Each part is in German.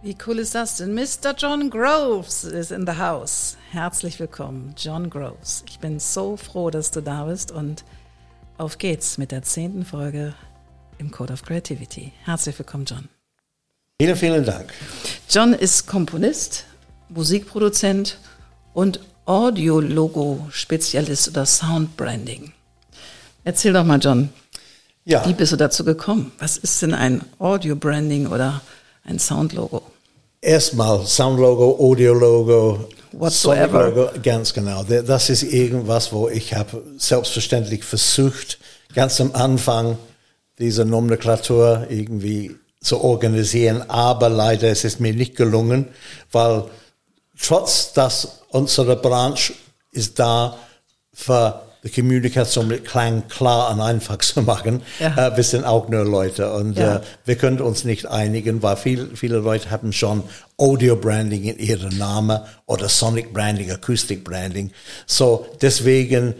Wie cool ist das denn? Mr. John Groves ist in the house. Herzlich willkommen, John Groves. Ich bin so froh, dass du da bist und auf geht's mit der zehnten Folge im Code of Creativity. Herzlich willkommen, John. Vielen, vielen Dank. John ist Komponist, Musikproduzent und Audio-Logo-Spezialist oder Soundbranding. Erzähl doch mal, John, ja. wie bist du dazu gekommen? Was ist denn ein Audio-Branding oder ein Soundlogo? Erstmal Soundlogo, Audiologo, Soundlogo, ganz genau. Das ist irgendwas, wo ich habe selbstverständlich versucht, ganz am Anfang diese Nomenklatur irgendwie zu organisieren, aber leider ist es mir nicht gelungen, weil trotz dass unsere Branche ist da für die Kommunikation mit Klang klar und einfach zu machen. Ja. Äh, wir sind auch nur Leute und ja. äh, wir können uns nicht einigen, weil viel, viele Leute haben schon Audio Branding in ihrem Namen oder Sonic Branding, Acoustic Branding. So deswegen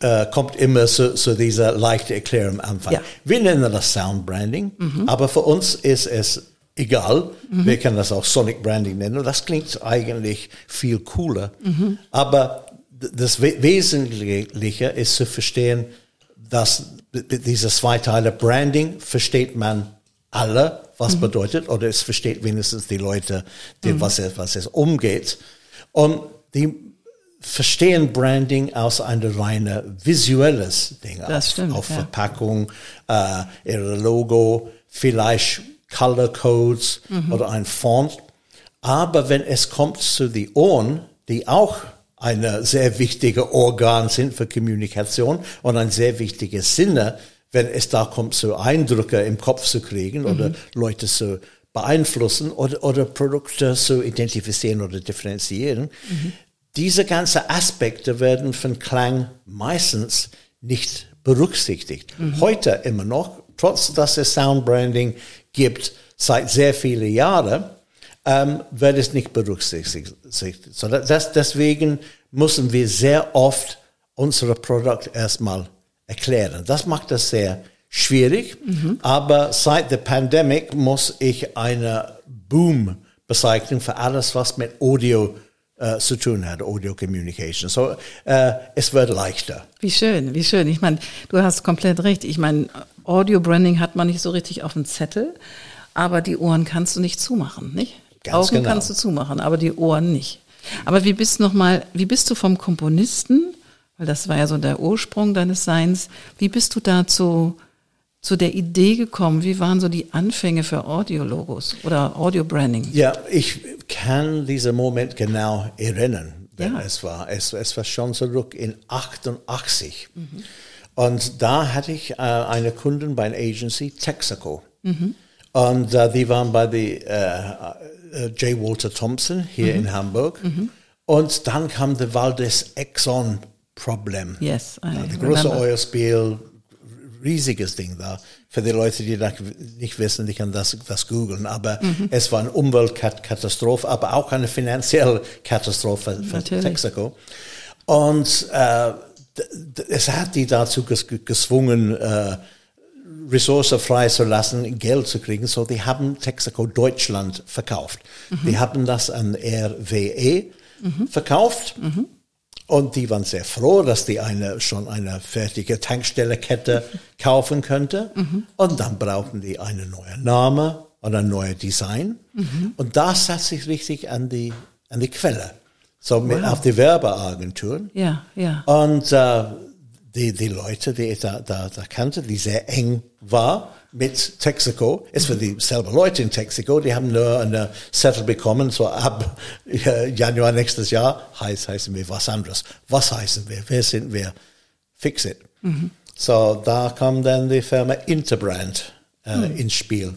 äh, kommt immer so, so diese leichte Erklärung am Anfang. Ja. Wir nennen das Sound Branding, mhm. aber für uns ist es egal. Mhm. Wir können das auch Sonic Branding nennen. Das klingt eigentlich viel cooler. Mhm. Aber das Wesentliche ist zu verstehen, dass diese zwei Teile Branding versteht man alle, was mhm. bedeutet, oder es versteht wenigstens die Leute, die, mhm. was, es, was es umgeht. Und die verstehen Branding aus einer reine visuelles Ding. Das auf, stimmt, auf ja. Verpackung, äh, ihre Logo, vielleicht Color Codes mhm. oder ein Font. Aber wenn es kommt zu den Ohren, die auch eine sehr wichtige Organ sind für Kommunikation und ein sehr wichtiges Sinne, wenn es da kommt, so Eindrücke im Kopf zu kriegen oder mhm. Leute zu beeinflussen oder, oder Produkte zu identifizieren oder differenzieren. Mhm. Diese ganzen Aspekte werden von Klang meistens nicht berücksichtigt. Mhm. Heute immer noch, trotz dass es Soundbranding gibt seit sehr vielen Jahren, ähm, wird es nicht berücksichtigt. So, das, deswegen müssen wir sehr oft unsere Produkte erstmal erklären. Das macht das sehr schwierig, mhm. aber seit der Pandemie muss ich eine Boom bezeichnen für alles, was mit Audio äh, zu tun hat, Audio Communication. So, äh, es wird leichter. Wie schön, wie schön. Ich meine, du hast komplett recht. Ich meine, Audio Branding hat man nicht so richtig auf dem Zettel, aber die Ohren kannst du nicht zumachen, nicht? Ganz Augen genau. kannst du zumachen, aber die Ohren nicht. Aber wie bist noch mal, wie bist du vom Komponisten, weil das war ja so der Ursprung deines Seins, wie bist du dazu zu der Idee gekommen? Wie waren so die Anfänge für Audiologos oder Audio-Branding? Ja, ich kann diesen Moment genau erinnern, wenn ja. es war. Es, es war schon zurück in 88. Mhm. Und da hatte ich äh, eine Kundin bei einer Agency, Texaco. Mhm. Und äh, die waren bei der äh, äh, J. Walter Thompson hier mhm. in Hamburg. Mhm. Und dann kam der Waldes Exxon Problem. Yes, I ja, große Oilspiel, riesiges Ding da. Für die Leute, die das nicht wissen, die können das, das googeln. Aber mhm. es war eine Umweltkatastrophe, aber auch eine finanzielle Katastrophe für Natürlich. Texaco. Und äh, es hat die dazu gezwungen, äh, Ressource freizulassen, Geld zu kriegen. So, die haben Texaco Deutschland verkauft. Mhm. Die haben das an RWE mhm. verkauft. Mhm. Und die waren sehr froh, dass die eine, schon eine fertige Tankstellekette kaufen könnte. Mhm. Und dann brauchten die einen neuen Namen und ein neues Design. Mhm. Und das hat sich richtig an die, an die Quelle. So mit wow. auf die Werbeagenturen. Ja, ja. Und äh, die, die Leute, die ich da, da, da kannte, die sehr eng war mit Texaco. Es waren dieselben Leute in Texaco, die haben nur eine Zettel bekommen, so ab Januar nächstes Jahr heißt, heißen wir was anderes. Was heißen wir? Wer sind wir? Fix it. Mhm. So, da kam dann die Firma Interbrand äh, mhm. ins Spiel.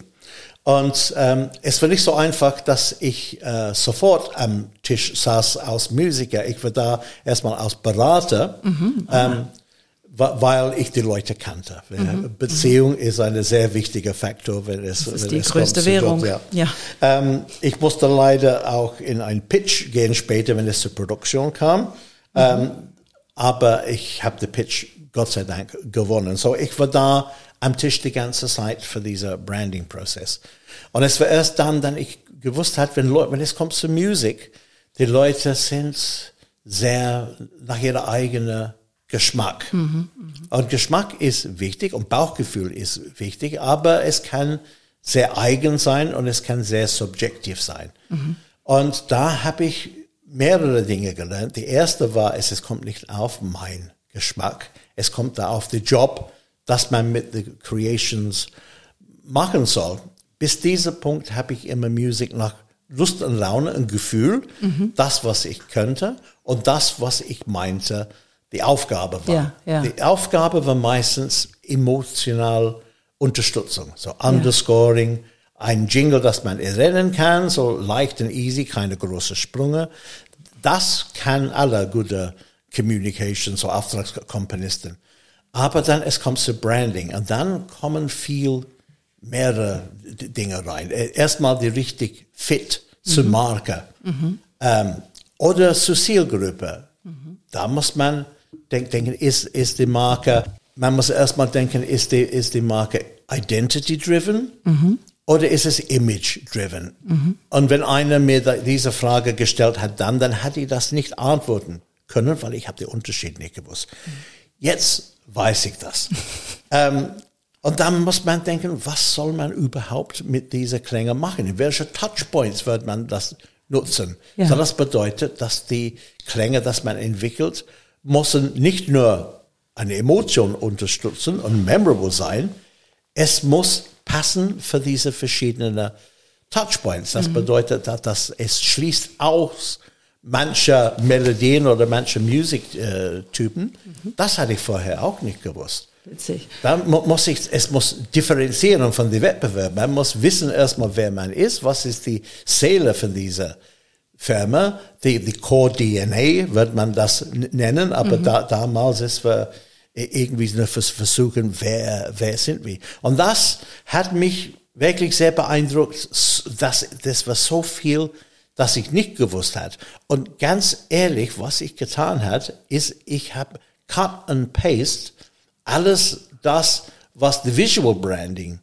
Und ähm, es war nicht so einfach, dass ich äh, sofort am Tisch saß als Musiker. Ich war da erstmal als Berater, mhm, ähm, weil ich die Leute kannte. Mhm, Beziehung mhm. ist ein sehr wichtiger Faktor, wenn es das ist wenn die es größte Währung. Job, ja. ja. Ähm, ich musste leider auch in einen Pitch gehen später, wenn es zur Produktion kam. Mhm. Ähm, aber ich habe den Pitch Gott sei Dank gewonnen. So ich war da am Tisch die ganze Zeit für dieser Branding-Prozess. Und es war erst dann, dann ich gewusst hat, wenn Leute, wenn es kommt zu Musik, die Leute sind sehr nach ihrer eigenen Geschmack. Mhm, mh. Und Geschmack ist wichtig und Bauchgefühl ist wichtig, aber es kann sehr eigen sein und es kann sehr subjektiv sein. Mhm. Und da habe ich mehrere Dinge gelernt. Die erste war, es, es kommt nicht auf mein Geschmack, es kommt da auf den Job, dass man mit den Creations machen soll. Bis dieser Punkt habe ich immer Musik nach Lust und Laune und Gefühl, mhm. das, was ich könnte und das, was ich meinte, die Aufgabe war. Ja, ja. Die Aufgabe war meistens emotional Unterstützung, so Underscoring, ja. ein Jingle, das man erinnern kann, so leicht und easy, keine großen Sprünge. Das kann alle gute Communications, so Auftragskomponisten. Aber dann es kommt zu Branding und dann kommen viel mehrere Dinge rein. Äh, erstmal die richtig fit mhm. zur Marke mhm. ähm, oder zur Zielgruppe. Mhm. Da muss man denk, denken, ist, ist die Marke, man muss erstmal denken, ist die, ist die Marke identity driven mhm. oder ist es image driven? Mhm. Und wenn einer mir diese Frage gestellt hat, dann, dann hat ich das nicht antworten können, weil ich habe den Unterschied nicht gewusst. Jetzt weiß ich das. ähm, und dann muss man denken, was soll man überhaupt mit dieser Klänge machen? In welche Touchpoints wird man das nutzen? Ja. So, das bedeutet, dass die Klänge, das man entwickelt, müssen nicht nur eine Emotion unterstützen und memorable sein, es muss passen für diese verschiedenen Touchpoints. Das mhm. bedeutet, dass es schließt aus mancher Melodien oder mancher Musiktypen. Mhm. Das hatte ich vorher auch nicht gewusst. Witzig. Da muss ich, es muss differenzieren von den Wettbewerben. Man muss wissen erstmal, wer man ist, was ist die Seele von dieser Firma, die, die Core DNA wird man das nennen, aber mhm. da, damals ist wir irgendwie nur versuchen, wer, wer sind wir. Und das hat mich wirklich sehr beeindruckt, dass das war so viel das ich nicht gewusst hat. Und ganz ehrlich, was ich getan hat, ist, ich habe Cut and Paste alles das, was die Visual Branding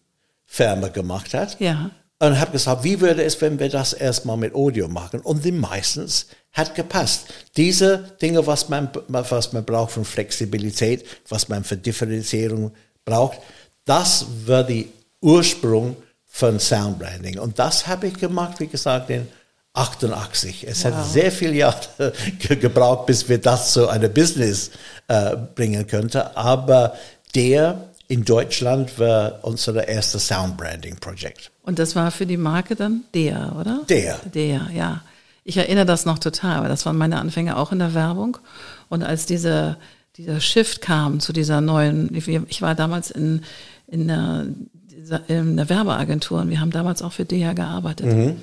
Firma gemacht hat. Ja. Und habe gesagt, wie würde es, wenn wir das erstmal mit Audio machen? Und die meistens hat gepasst. Diese Dinge, was man, was man braucht von Flexibilität, was man für Differenzierung braucht, das war die Ursprung von Soundbranding. Und das habe ich gemacht, wie gesagt, in 88. Es wow. hat sehr viele Jahre gebraucht, bis wir das zu einer Business äh, bringen könnten. Aber der in Deutschland war unser erstes Soundbranding-Projekt. Und das war für die Marke dann der, oder? Der. Der, ja. Ich erinnere das noch total, weil das waren meine Anfänge auch in der Werbung. Und als diese, dieser Shift kam zu dieser neuen, ich war damals in, in, einer, in einer Werbeagentur und wir haben damals auch für DEA gearbeitet. Mhm.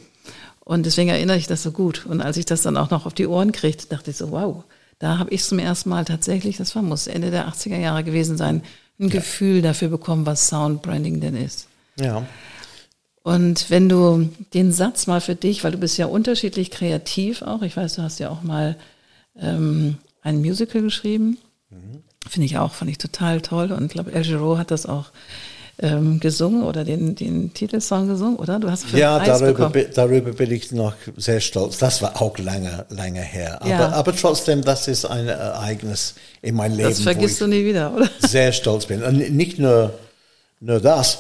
Und deswegen erinnere ich das so gut. Und als ich das dann auch noch auf die Ohren kriegte, dachte ich so, wow, da habe ich zum ersten Mal tatsächlich, das war, muss Ende der 80er Jahre gewesen sein, ein ja. Gefühl dafür bekommen, was Soundbranding denn ist. Ja. Und wenn du den Satz mal für dich, weil du bist ja unterschiedlich kreativ auch, ich weiß, du hast ja auch mal ähm, ein Musical geschrieben, mhm. finde ich auch, fand ich total toll und ich glaube, El Giro hat das auch ähm, gesungen oder den, den Titelsong gesungen, oder? Du hast ja, darüber, darüber bin ich noch sehr stolz. Das war auch lange, lange her. Aber, ja. aber trotzdem, das ist ein Ereignis in meinem Leben. Das vergisst du nie wieder, oder? Sehr stolz bin. Und nicht nur nur das.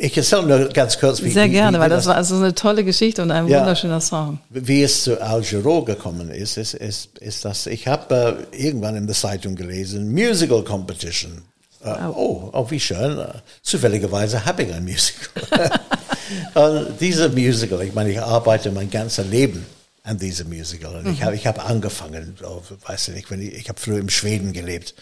Ich erzähle nur ganz kurz, wie Sehr gerne, wie, wie weil das, das, war also eine tolle Geschichte und ein ja, wunderschöner Song. Wie es zu Al gekommen ist, ist, ist, ist das, ich habe äh, irgendwann in der Zeitung gelesen, Musical Competition oh, oh, wie schön. Uh, zufälligerweise habe ich ein Musical. und diese Musical, ich meine, ich arbeite mein ganzes Leben an diesem Musical. Und mhm. ich habe ich hab angefangen, oh, weiß ich nicht, wenn ich, ich habe früher in Schweden gelebt.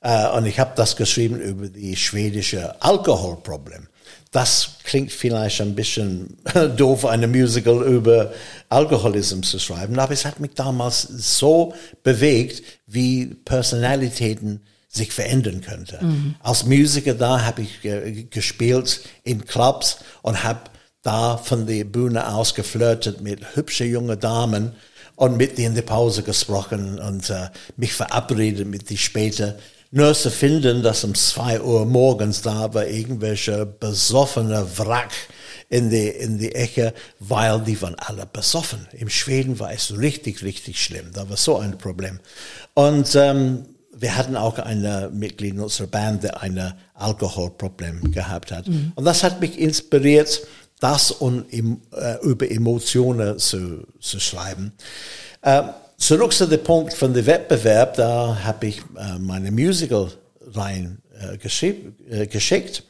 Äh, und ich habe das geschrieben über die schwedische Alkoholproblem. Das klingt vielleicht ein bisschen doof, eine Musical über Alkoholismus zu schreiben, aber es hat mich damals so bewegt, wie Personalitäten sich verändern könnte. Mhm. Als Musiker da habe ich gespielt in Clubs und habe da von der Bühne aus geflirtet mit hübschen jungen Damen und mit denen in der Pause gesprochen und äh, mich verabredet mit die später. Nur zu finden, dass um zwei Uhr morgens da war irgendwelche besoffene Wrack in die, in die Ecke, weil die waren alle besoffen. Im Schweden war es richtig, richtig schlimm. Da war so ein Problem. Und ähm, wir hatten auch eine Mitglied in unserer Band, der ein Alkoholproblem gehabt hat. Mhm. Und das hat mich inspiriert, das und äh, über Emotionen zu, zu schreiben. Äh, zurück zu dem Punkt von dem Wettbewerb, da habe ich äh, meine Musical rein äh, äh, geschickt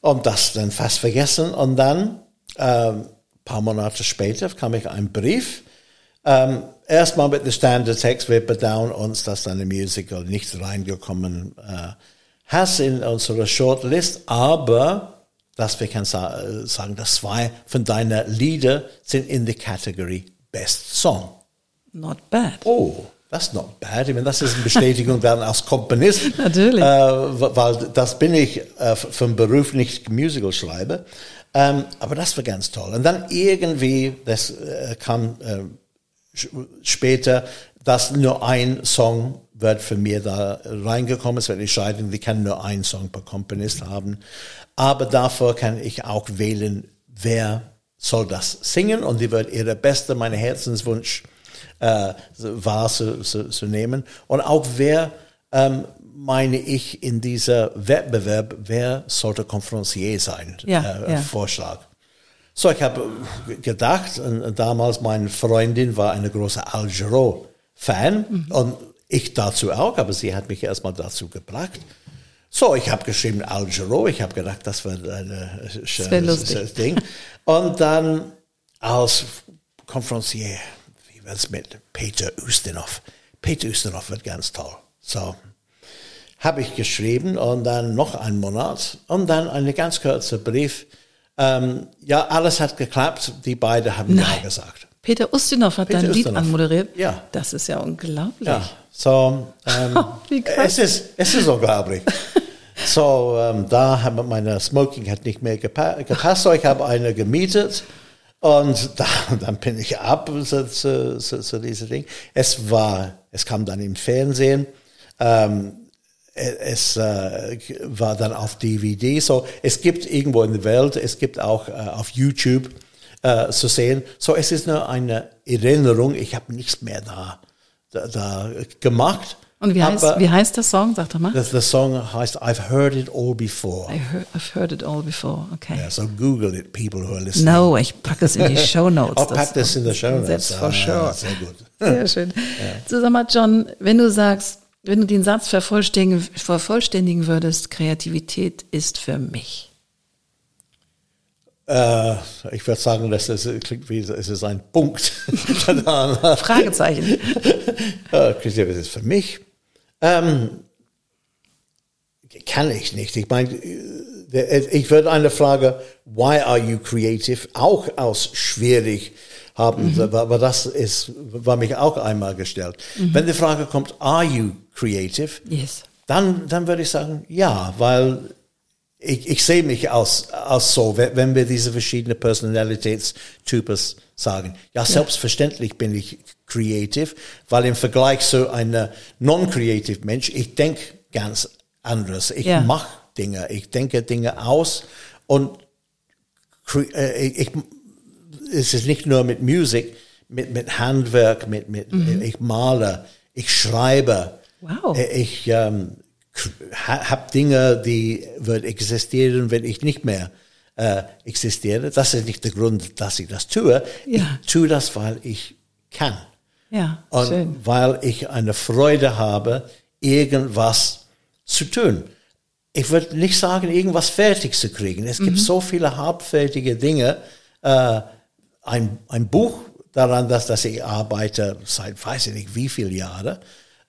und das dann fast vergessen. Und dann, ein ähm, paar Monate später, kam ich ein Brief. Ähm, erstmal mit dem Standard-Text, wir bedauern uns, dass deine Musical nicht reingekommen äh, hast in unsere Shortlist, aber dass wir können äh, sagen, dass zwei von deinen Lieder sind in der Kategorie Best Song. Not bad. Oh, that's not bad. Ich meine, das ist eine Bestätigung dann als Komponist. Natürlich. Äh, weil das bin ich äh, vom Beruf nicht Musical schreibe. Ähm, aber das war ganz toll. Und dann irgendwie, das äh, kam äh, später, dass nur ein Song wird für mich da reingekommen. Es wird entscheiden, wir können nur einen Song per Komponist haben. Aber davor kann ich auch wählen, wer soll das singen und die wird ihre beste, meine Herzenswunsch äh, wahr zu, zu, zu, nehmen. Und auch wer, ähm, meine ich, in dieser Wettbewerb, wer sollte Konferencier sein? Ja, äh, ja. Vorschlag. So, ich habe gedacht, und damals meine Freundin war eine große Al Fan mhm. und ich dazu auch, aber sie hat mich erstmal dazu gebracht. So, ich habe geschrieben Al Giro. Ich habe gedacht, das wird ein schönes Ding. Und dann als Konferencier, wie wird es mit Peter Ustinov? Peter Ustinov wird ganz toll. So, habe ich geschrieben und dann noch einen Monat und dann einen ganz kurzer Brief. Ähm, ja, alles hat geklappt. Die beiden haben Nein. Ja gesagt. Peter Ustinov hat Peter dein Lied Ustinov. anmoderiert. Ja. Das ist ja unglaublich. Ja. So, ähm, es ist, es ist unglaublich. So, ähm, da haben meine Smoking hat nicht mehr gepa gepasst. So, ich habe eine gemietet und da, dann bin ich ab zu, zu, zu, zu diesem Ding. Es war, es kam dann im Fernsehen. Ähm, es äh, war dann auf DVD. So, es gibt irgendwo in der Welt, es gibt auch äh, auf YouTube äh, zu sehen. So, es ist nur eine Erinnerung. Ich habe nichts mehr da, da, da gemacht. Und wie heißt, wie heißt der Song? Sag doch mal. The, the song heißt I've heard it all before. Heard, I've heard it all before. Okay. Yeah, so Google it, people who are listening. No, ich packe es in die Show Notes. oh, pack das in die Show Notes. That's for ah, sure. Sehr gut. Sehr schön. ja. So, sag mal, John, wenn du sagst, wenn du den Satz vervollständigen, vervollständigen würdest, Kreativität ist für mich. Äh, ich würde sagen, das ist, klingt wie, es ist ein Punkt. Fragezeichen. Kreativität ist für mich ähm, kann ich nicht. Ich meine, äh, ich würde eine Frage, why are you creative, auch aus schwierig haben, mhm. aber das ist, war mich auch einmal gestellt. Mhm. Wenn die Frage kommt, are you creative? Yes. Dann, dann würde ich sagen, ja, weil ich, ich sehe mich als, als so, wenn wir diese verschiedenen Personalitätstypen sagen. Ja, selbstverständlich bin ich creative, weil im Vergleich zu einem non-creative Mensch, ich denke ganz anders. Ich ja. mache Dinge, ich denke Dinge aus und äh, ich, es ist nicht nur mit Musik, mit, mit Handwerk, mit, mit mhm. ich male, ich schreibe, wow. Äh, ich ähm, habe Dinge, die wird existieren, wenn ich nicht mehr äh, existiere. Das ist nicht der Grund, dass ich das tue. Ja. Ich tue das, weil ich kann. Ja, und schön. weil ich eine Freude habe, irgendwas zu tun. Ich würde nicht sagen, irgendwas fertig zu kriegen. Es mhm. gibt so viele halbfertige Dinge. Äh, ein, ein Buch daran, dass, dass ich arbeite seit weiß ich nicht wie viele Jahre.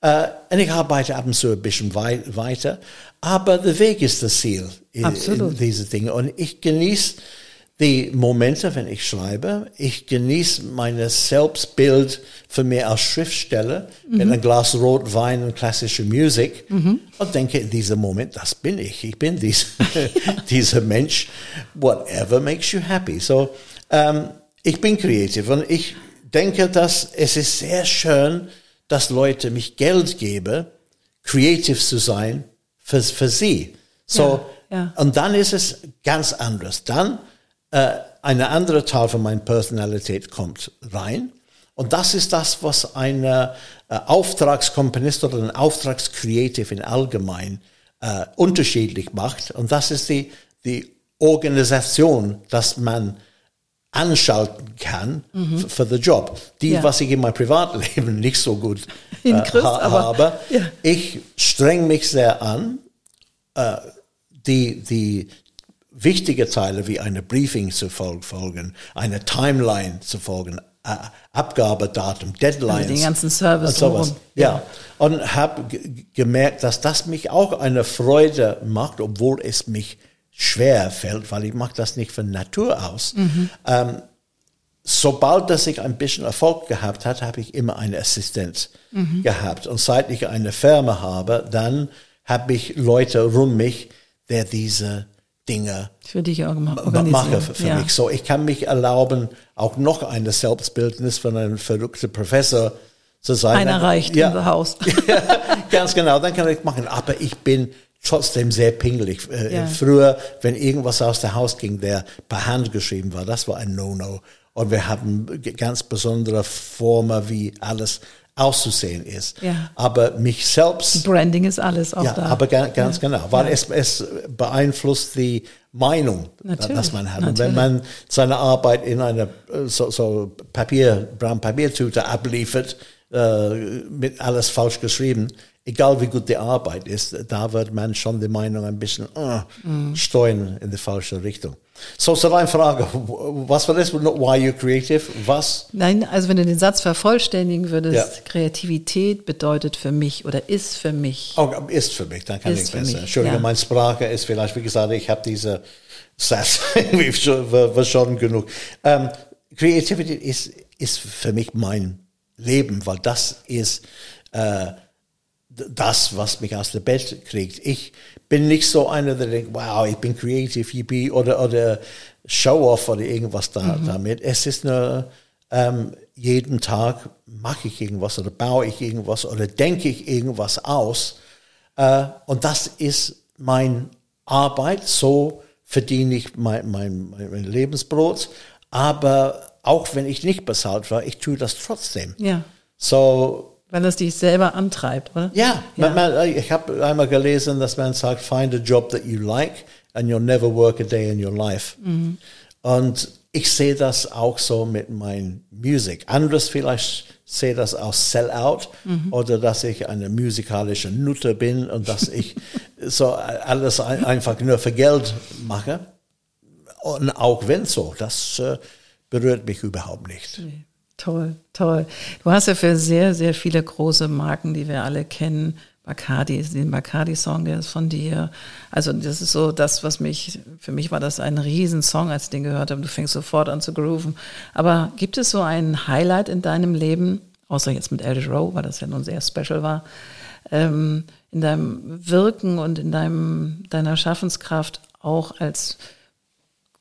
Äh, und ich arbeite ab und zu ein bisschen wei weiter. Aber der Weg ist das Ziel in, in diese Dinge. Und ich genieße die Momente, wenn ich schreibe. Ich genieße mein Selbstbild für mich als Schriftsteller mhm. mit einem Glas Rotwein und klassischer Musik mhm. und denke in diesem Moment, das bin ich. Ich bin dies, dieser Mensch. Whatever makes you happy. So, ähm, ich bin kreativ und ich denke, dass es ist sehr schön, dass Leute mich Geld geben, kreativ zu sein für, für sie. So, ja, ja. und dann ist es ganz anders. Dann äh, eine andere Teil von meiner Personalität kommt rein. Und das ist das, was ein äh, Auftragskomponist oder ein Auftragskreativ in allgemein äh, unterschiedlich macht. Und das ist die, die Organisation, dass man anschalten kann mhm. für den Job. Die, ja. was ich in meinem Privatleben nicht so gut äh, Christ, ha aber, habe. Ja. Ich streng mich sehr an, äh, die, die wichtige Teile wie eine Briefing zu folgen, eine Timeline zu folgen, äh, Abgabedatum, Deadlines. Also den ganzen Service. Und sowas. Ja. ja. Und habe gemerkt, dass das mich auch eine Freude macht, obwohl es mich schwer fällt, weil ich mache das nicht von Natur aus. Mhm. Ähm, sobald dass ich ein bisschen Erfolg gehabt hat, habe ich immer eine Assistenz mhm. gehabt. Und seit ich eine Firma habe, dann habe ich Leute um mich, der diese Dinge für dich auch mache für, für ja. mich. So, ich kann mich erlauben, auch noch eine Selbstbildnis von einem verrückten Professor zu sein. Einer reicht ja, im Haus. ganz genau, dann kann ich machen. Aber ich bin trotzdem sehr pingelig. Äh, ja. Früher, wenn irgendwas aus dem Haus ging, der per Hand geschrieben war, das war ein No-No. Und wir haben ganz besondere Formen, wie alles auszusehen ist. Ja. Aber mich selbst. Branding ist alles auch ja, da. Aber ganz, ganz ja. genau, weil es, es beeinflusst die Meinung, Natürlich. dass man hat. Und wenn man seine Arbeit in einer so, so Papier, Brown Papiertüte abliefert, äh, mit alles falsch geschrieben, egal wie gut die Arbeit ist, da wird man schon die Meinung ein bisschen uh, mm. steuern in die falsche Richtung. So, so eine Frage. Was war das? Why you creative? Was? Nein, also wenn du den Satz vervollständigen würdest, ja. Kreativität bedeutet für mich oder ist für mich. Oh, ist für mich, dann kann ist ich besser. Entschuldigung, ja. meine Sprache ist vielleicht, wie gesagt, ich habe diese Satz, war schon genug. Um, ähm, Kreativität ist, ist für mich mein Leben, weil das ist, äh, das, was mich aus der Bett kriegt. Ich bin nicht so einer, der denkt, wow, ich bin creative, yippie, oder, oder Show-off oder irgendwas da, mhm. damit. Es ist nur, ähm, jeden Tag mache ich irgendwas oder baue ich irgendwas oder denke ich irgendwas aus. Äh, und das ist meine Arbeit, so verdiene ich mein, mein, mein Lebensbrot. Aber auch wenn ich nicht bezahlt war, ich tue das trotzdem. Ja. So, weil das dich selber antreibt, oder? Ja, ja. Man, man, ich habe einmal gelesen, dass man sagt, find a job that you like and you'll never work a day in your life. Mhm. Und ich sehe das auch so mit meiner Musik. Anderes vielleicht sehe das aus Sellout mhm. oder dass ich eine musikalische Nutte bin und dass ich so alles ein, einfach nur für Geld mache. Und auch wenn so, das äh, berührt mich überhaupt nicht. Nee. Toll, toll. Du hast ja für sehr, sehr viele große Marken, die wir alle kennen, Bacardi, den Bacardi-Song, der ist von dir. Also das ist so das, was mich, für mich war das ein Riesensong, als ich den gehört habe. Du fängst sofort an zu grooven. Aber gibt es so ein Highlight in deinem Leben, außer jetzt mit Eldridge Rowe, weil das ja nun sehr special war, ähm, in deinem Wirken und in deinem, deiner Schaffenskraft auch als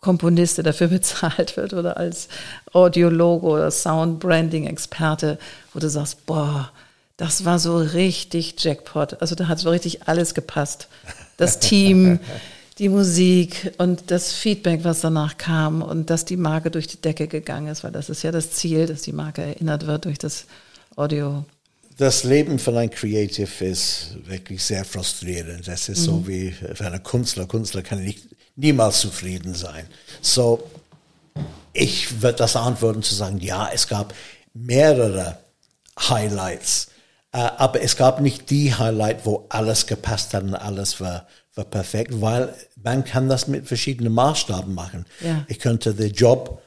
Komponist, der dafür bezahlt wird oder als Audiologo oder Sound-Branding-Experte, wo du sagst, boah, das war so richtig Jackpot. Also da hat so richtig alles gepasst. Das Team, die Musik und das Feedback, was danach kam und dass die Marke durch die Decke gegangen ist, weil das ist ja das Ziel, dass die Marke erinnert wird durch das Audio. Das Leben von einem Creative ist wirklich sehr frustrierend. Das ist mhm. so wie für einen Künstler. Künstler kann nicht niemals zufrieden sein. So, ich würde das antworten zu sagen, ja, es gab mehrere Highlights, äh, aber es gab nicht die Highlight, wo alles gepasst hat und alles war, war perfekt, weil man kann das mit verschiedenen Maßstaben machen. Ja. Ich könnte den Job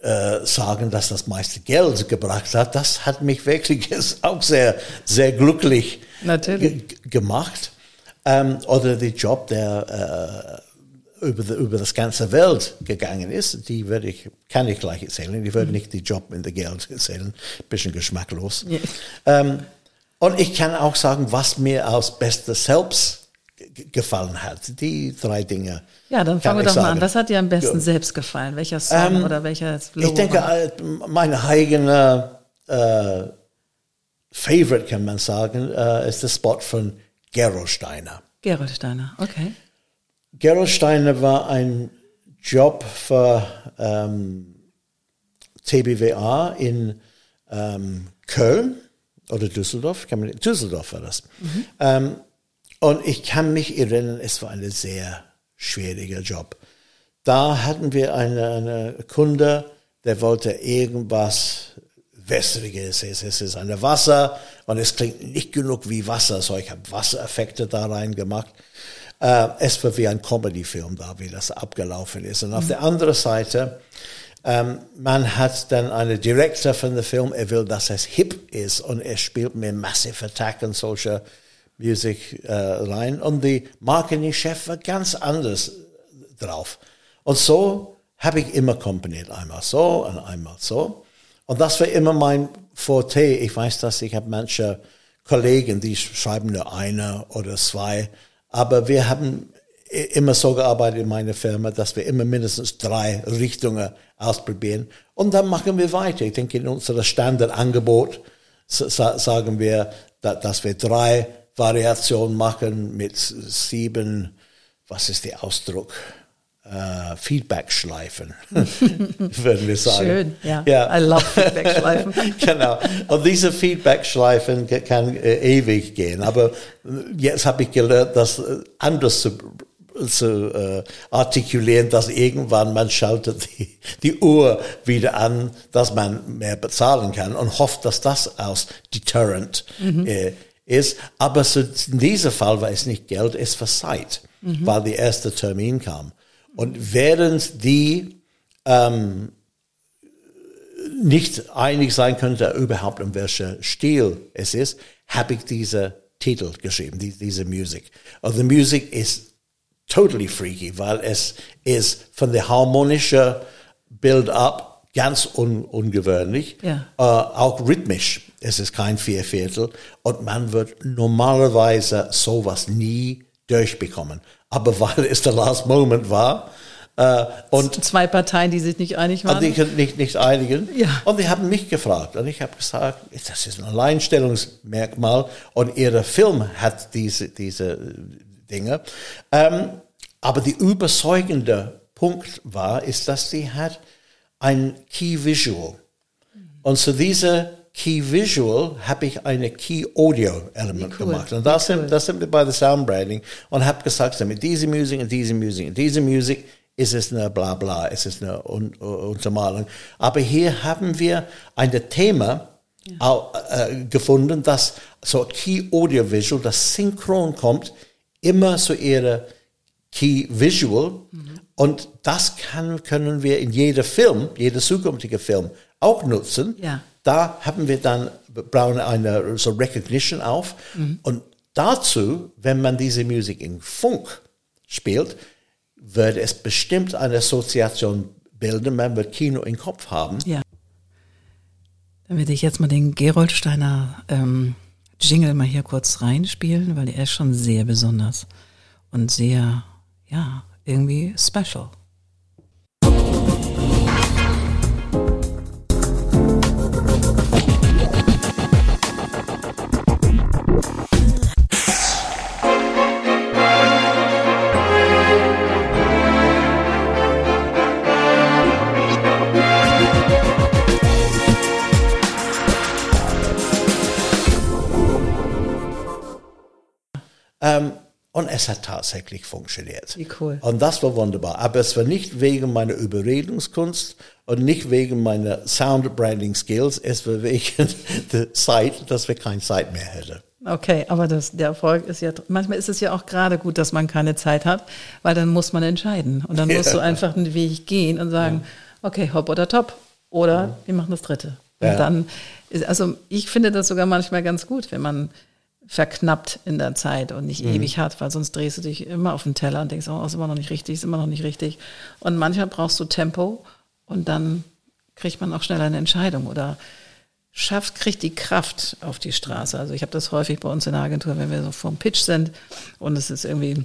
äh, sagen, dass das meiste Geld gebracht hat, das hat mich wirklich auch sehr, sehr glücklich gemacht. Ähm, oder der Job, der äh, über, die, über das ganze Welt gegangen ist, die würde ich, kann ich gleich erzählen. Ich würde mhm. nicht die Job in der Geld erzählen, bisschen geschmacklos. Yeah. Ähm, und ich kann auch sagen, was mir aus bester Selbst gefallen hat. Die drei Dinge. Ja, dann fangen wir doch sagen. mal an. Was hat dir am besten ja. selbst gefallen? Welcher Song ähm, oder welcher Logo? Ich denke, war? Äh, mein eigener äh, Favorite, kann man sagen, äh, ist der Spot von Gerold Steiner. Gerold Steiner, okay. Gerold Steiner war ein Job für ähm, TBWA in ähm, Köln oder Düsseldorf. Düsseldorf war das. Mhm. Ähm, und ich kann mich erinnern, es war ein sehr schwieriger Job. Da hatten wir eine, eine Kunde, der wollte irgendwas Wässriges. Es ist eine Wasser und es klingt nicht genug wie Wasser. So, ich habe Wassereffekte da rein gemacht. Äh, es war wie ein Comedy-Film da, wie das abgelaufen ist. Und auf mhm. der anderen Seite, ähm, man hat dann einen Director von dem Film, er will, dass es hip ist und er spielt mit Massive Attack und solche Music äh, rein und die Marketingchef war ganz anders drauf. Und so habe ich immer komponiert, einmal so und einmal so. Und das war immer mein Forte. Ich weiß, dass ich habe manche Kollegen, die schreiben nur eine oder zwei, aber wir haben immer so gearbeitet in meiner Firma, dass wir immer mindestens drei Richtungen ausprobieren und dann machen wir weiter. Ich denke, in unserem Standardangebot sagen wir, dass wir drei Variation machen mit sieben, was ist der Ausdruck? Uh, Feedback-Schleifen, würden wir sagen. Schön, ja. ja. I love Feedback-Schleifen. genau. Und diese Feedback-Schleifen kann äh, ewig gehen. Aber jetzt habe ich gelernt, das äh, anders zu, zu äh, artikulieren, dass irgendwann man schaltet die, die Uhr wieder an, dass man mehr bezahlen kann und hofft, dass das aus Deterrent mhm. äh, ist. Aber so in diesem Fall war es nicht Geld, es war Zeit, mhm. weil der erste Termin kam. Und während die ähm, nicht einig sein könnte überhaupt um welcher Stil es ist, habe ich diese Titel geschrieben, die, diese Musik. Und die Musik ist totally freaky, weil es ist von der harmonischen Build-up ganz un ungewöhnlich, ja. äh, auch rhythmisch es ist kein Vierviertel und man wird normalerweise sowas nie durchbekommen. Aber weil es der Last Moment war, äh, und zwei Parteien, die sich nicht einig waren. Die nicht, nicht einigen. Ja. Und die haben mich gefragt. Und ich habe gesagt, das ist ein Alleinstellungsmerkmal. Und ihr Film hat diese, diese Dinge. Ähm, aber die überzeugende Punkt war, ist, dass sie hat ein Key Visual. Und zu dieser Key Visual habe ich eine Key Audio Element cool. gemacht. Und das, cool. sind, das sind wir bei der Sound Branding und habe gesagt, mit dieser Musik und dieser Musik und dieser Musik ist es eine bla bla, ist es eine Un Untermalung. Aber hier haben wir ein Thema ja. auch, äh, gefunden, das so Key Audio Visual, das synchron kommt, immer zu ihrer Key Visual. Mhm. Und das kann, können wir in jedem Film, jeder zukünftige Film auch nutzen. Ja da haben wir dann, brauchen eine so Recognition auf. Mhm. Und dazu, wenn man diese Musik in Funk spielt, würde es bestimmt eine Assoziation bilden, man wird Kino im Kopf haben. Ja. Dann werde ich jetzt mal den Geroldsteiner ähm, Jingle mal hier kurz reinspielen, weil er ist schon sehr besonders und sehr, ja, irgendwie special. Ähm, und es hat tatsächlich funktioniert. Wie cool. Und das war wunderbar. Aber es war nicht wegen meiner Überredungskunst und nicht wegen meiner Sound Branding Skills. Es war wegen der Zeit, dass wir keine Zeit mehr hätten. Okay, aber das, der Erfolg ist ja, manchmal ist es ja auch gerade gut, dass man keine Zeit hat, weil dann muss man entscheiden. Und dann musst ja. du einfach einen Weg gehen und sagen, ja. okay, hopp oder top. Oder wir machen das dritte. Und ja. dann, also ich finde das sogar manchmal ganz gut, wenn man verknappt in der Zeit und nicht mhm. ewig hat, weil sonst drehst du dich immer auf den Teller und denkst, oh, ist immer noch nicht richtig, ist immer noch nicht richtig. Und manchmal brauchst du Tempo und dann kriegt man auch schneller eine Entscheidung oder schafft, kriegt die Kraft auf die Straße. Also ich habe das häufig bei uns in der Agentur, wenn wir so vorm Pitch sind und es ist irgendwie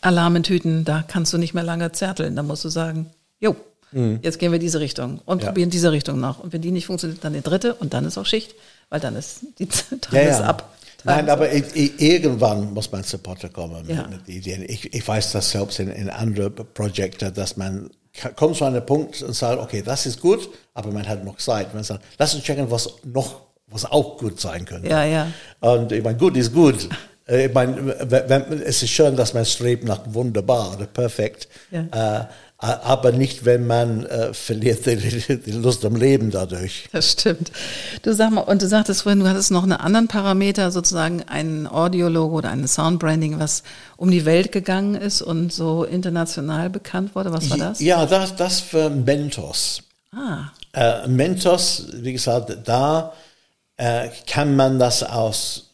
Alarm in Tüten, da kannst du nicht mehr lange zerteln. Da musst du sagen, jo, mhm. jetzt gehen wir diese Richtung und ja. probieren diese Richtung noch. Und wenn die nicht funktioniert, dann die dritte und dann ist auch Schicht, weil dann ist die Tag ja, ja. ab. Nein, aber ich, ich, irgendwann muss man Supporter kommen mit, ja. mit Ideen. Ich, ich weiß das selbst in, in anderen Projekten, dass man kommt zu einem Punkt und sagt, okay, das ist gut, aber man hat noch Zeit. Man sagt, lass uns checken, was noch, was auch gut sein könnte. Ja, ja. Und ich meine, gut ist gut. Äh, ich meine, es ist schön, dass man strebt nach wunderbar oder perfekt. Ja. Äh, aber nicht, wenn man äh, verliert die, die, Lust am Leben dadurch. Das stimmt. Du sag mal, und du sagtest vorhin, du hattest noch einen anderen Parameter, sozusagen ein Audiologo oder ein Soundbranding, was um die Welt gegangen ist und so international bekannt wurde. Was war das? Ja, das, das für Mentos. Ah. Äh, Mentos, wie gesagt, da äh, kann man das aus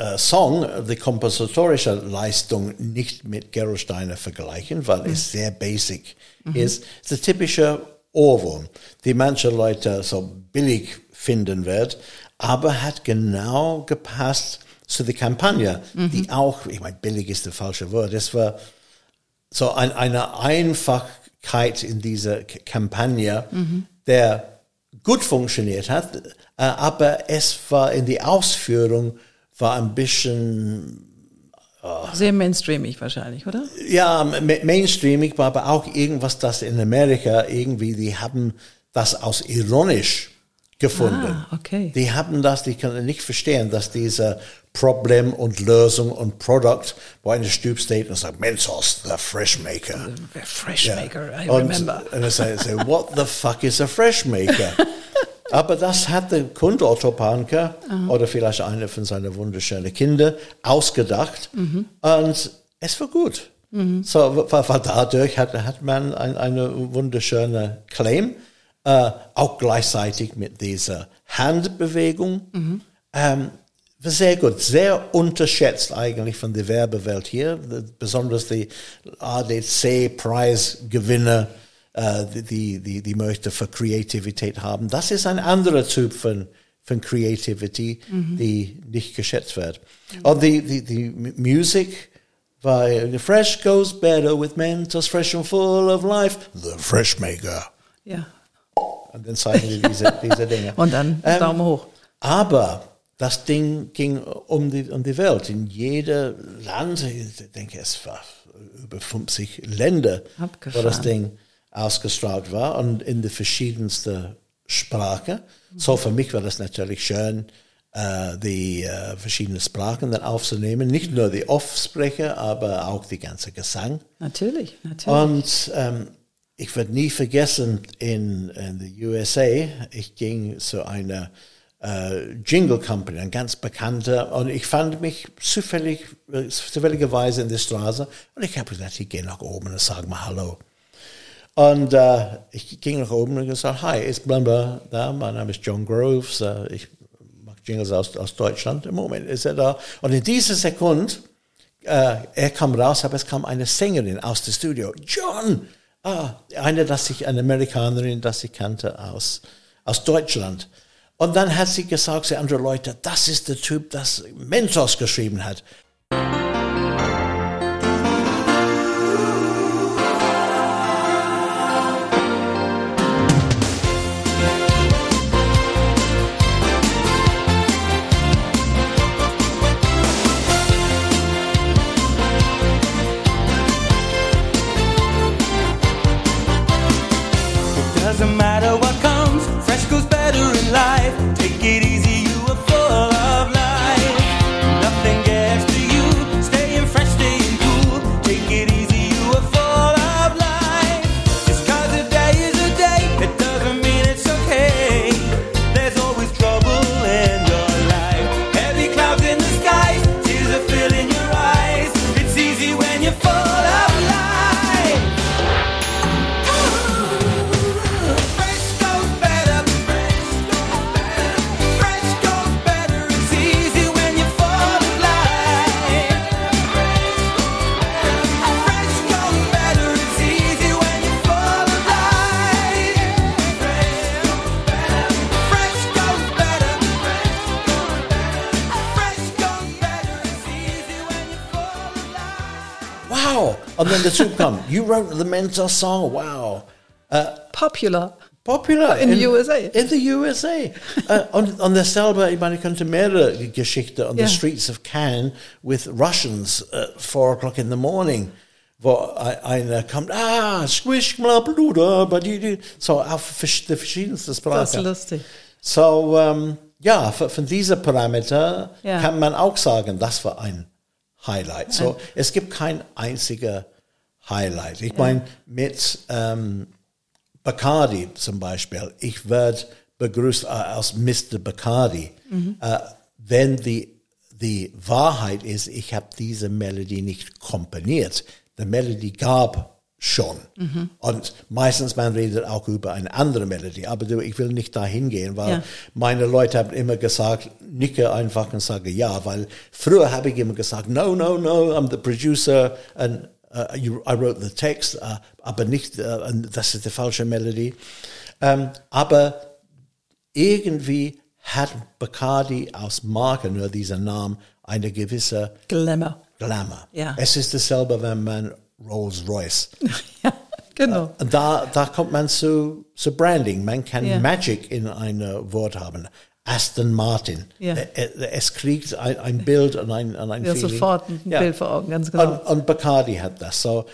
äh, Song, die kompositorische Leistung nicht mit Gerolsteiner vergleichen, weil mhm. es sehr basic mhm. ist. Es ist ein typischer Ohrwurm, die manche Leute so billig finden wird, aber hat genau gepasst zu der Kampagne, mhm. die auch, ich meine, billig ist das falsche Wort, es war so ein, eine Einfachkeit in dieser Kampagne, mhm. der gut funktioniert hat, äh, aber es war in die Ausführung war ein bisschen Oh. Sehr mainstreamig wahrscheinlich, oder? Ja, mainstreamig war aber auch irgendwas, das in Amerika irgendwie, die haben das aus ironisch gefunden. Ah, okay. Die haben das, die können nicht verstehen, dass diese Problem und Lösung und Produkt, wo eine Stube steht und sagt, Mentos, the fresh maker. The fresh maker, I und, remember. Und ich sage, what the fuck is a fresh maker? Aber das hatte Kund Otto Panker oder vielleicht einer von seinen wunderschönen Kindern ausgedacht. Mhm. Und es war gut. Mhm. So, weil dadurch hat, hat man ein, eine wunderschöne Claim, äh, auch gleichzeitig mit dieser Handbewegung. Mhm. Ähm, sehr gut, sehr unterschätzt eigentlich von der Werbewelt hier, besonders die ADC-Preisgewinner die, die, die möchte für Kreativität haben. Das ist ein anderer Typ von, von Creativity, mhm. die nicht geschätzt wird. Mhm. Und die, die, die Musik, weil the fresh goes better with Mentos fresh and full of life, the fresh maker. Ja. Und dann zeigen die diese, diese Dinge. Und dann ähm, Daumen hoch. Aber das Ding ging um die, um die Welt. In jedem Land, ich denke, es war über 50 Länder, Abgefahren. wo das Ding ausgestrahlt war und in die verschiedensten Sprachen. So für mich war das natürlich schön, äh, die äh, verschiedenen Sprachen dann aufzunehmen. Nicht nur die Offsprecher, aber auch die ganze Gesang. Natürlich, natürlich. Und ähm, ich werde nie vergessen, in, in den USA, ich ging zu einer äh, Jingle Company, ein ganz bekannter, und ich fand mich zufällig, äh, zufälligerweise in der Straße und ich habe gesagt, ich gehe nach oben und sage mal Hallo. Und äh, ich ging nach oben und gesagt, hi, ist Blumber da, mein Name ist John Groves, äh, ich mache Jingles aus, aus Deutschland, im Moment ist er da. Und in dieser Sekunde, äh, er kam raus, aber es kam eine Sängerin aus dem Studio, John, ah, eine, dass ich, eine Amerikanerin, das ich kannte aus, aus Deutschland. Und dann hat sie gesagt zu anderen Leuten, das ist der Typ, das Mentos geschrieben hat. You wrote the Mentor song, wow. Uh, Popular. Popular. In, the USA. In the USA. uh, und, und dasselbe, ich meine, ich könnte mehrere Geschichten on yeah. the streets of Cannes with Russians at four o'clock in the morning, wo einer kommt, ah, squish, bla, bluder, so auf die verschiedensten Sprachen. Das ist lustig. So, um, ja, von diesen Parameter ja. kann man auch sagen, das war ein Highlight. So, es gibt kein einziger Highlight. Ich ja. meine, mit ähm, Bacardi zum Beispiel, ich werde begrüßt als Mr. Bacardi. Mhm. Äh, wenn die, die Wahrheit ist, ich habe diese Melodie nicht komponiert. Die Melodie gab schon. Mhm. Und meistens man redet auch über eine andere Melodie. Aber du, ich will nicht dahin gehen, weil ja. meine Leute haben immer gesagt, nicke einfach und sage ja, weil früher habe ich immer gesagt, no, no, no, I'm the producer and uh, you, I wrote the text, uh, aber nicht, uh, das ist die falsche Melodie. Um, aber irgendwie hat Bacardi aus Marke nur dieser Name eine gewisse Glamour. Glamour. Ja. Es ist dasselbe, wenn man Rolls Royce. ja, genau. Uh, da, da kommt man zu, zu Branding. Man kann ja. Magic in einem Wort haben. Aston Martin. Ja. Es kriegt ein, ein Bild und ein, und ein ja, Feeling. sofort ein ja. Bild vor Augen, ganz genau. Und, und Bacardi hat das. So,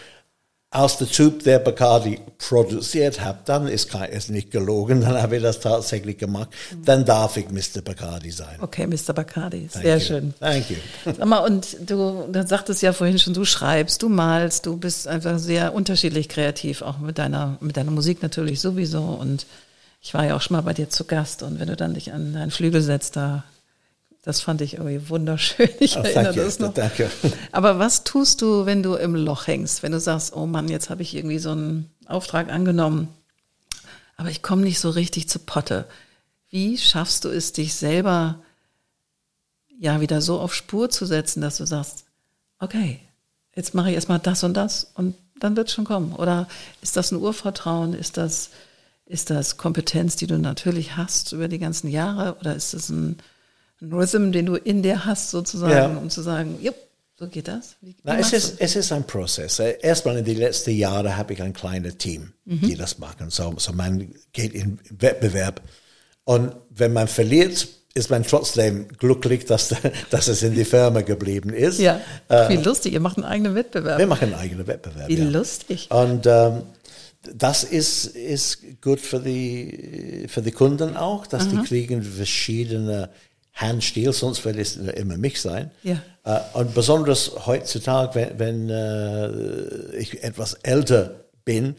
als der Typ, der Bacardi produziert hat, dann ist, ist nicht gelogen, dann habe ich das tatsächlich gemacht. Dann darf ich Mr. Bacardi sein. Okay, Mr. Bacardi, sehr Thank schön. Thank you. Sag mal, und du, du sagtest ja vorhin schon, du schreibst, du malst, du bist einfach sehr unterschiedlich kreativ, auch mit deiner, mit deiner Musik natürlich sowieso und ich war ja auch schon mal bei dir zu Gast und wenn du dann dich an deinen Flügel setzt, da, das fand ich irgendwie wunderschön. Ich oh, erinnere das noch. Danke. Aber was tust du, wenn du im Loch hängst? Wenn du sagst, oh Mann, jetzt habe ich irgendwie so einen Auftrag angenommen, aber ich komme nicht so richtig zu Potte. Wie schaffst du es, dich selber ja wieder so auf Spur zu setzen, dass du sagst, okay, jetzt mache ich erstmal das und das und dann wird es schon kommen? Oder ist das ein Urvertrauen? Ist das ist das Kompetenz, die du natürlich hast über die ganzen Jahre oder ist das ein, ein Rhythm, den du in dir hast sozusagen, ja. um zu sagen, jupp, so geht das? Wie, wie Na, es, ist, es ist ein Prozess. Erstmal in den letzten Jahren habe ich ein kleines Team, mhm. die das machen. So, so man geht in Wettbewerb und wenn man verliert, ist man trotzdem glücklich, dass, dass es in die Firma geblieben ist. Ja, wie äh, lustig. Ihr macht einen eigenen Wettbewerb. Wir machen einen eigenen Wettbewerb. Wie ja. lustig. Und ähm, das ist, ist gut für die, für die Kunden auch, dass Aha. die kriegen verschiedene Handstil, sonst wird es immer mich sein. Ja. Uh, und besonders heutzutage, wenn, wenn uh, ich etwas älter bin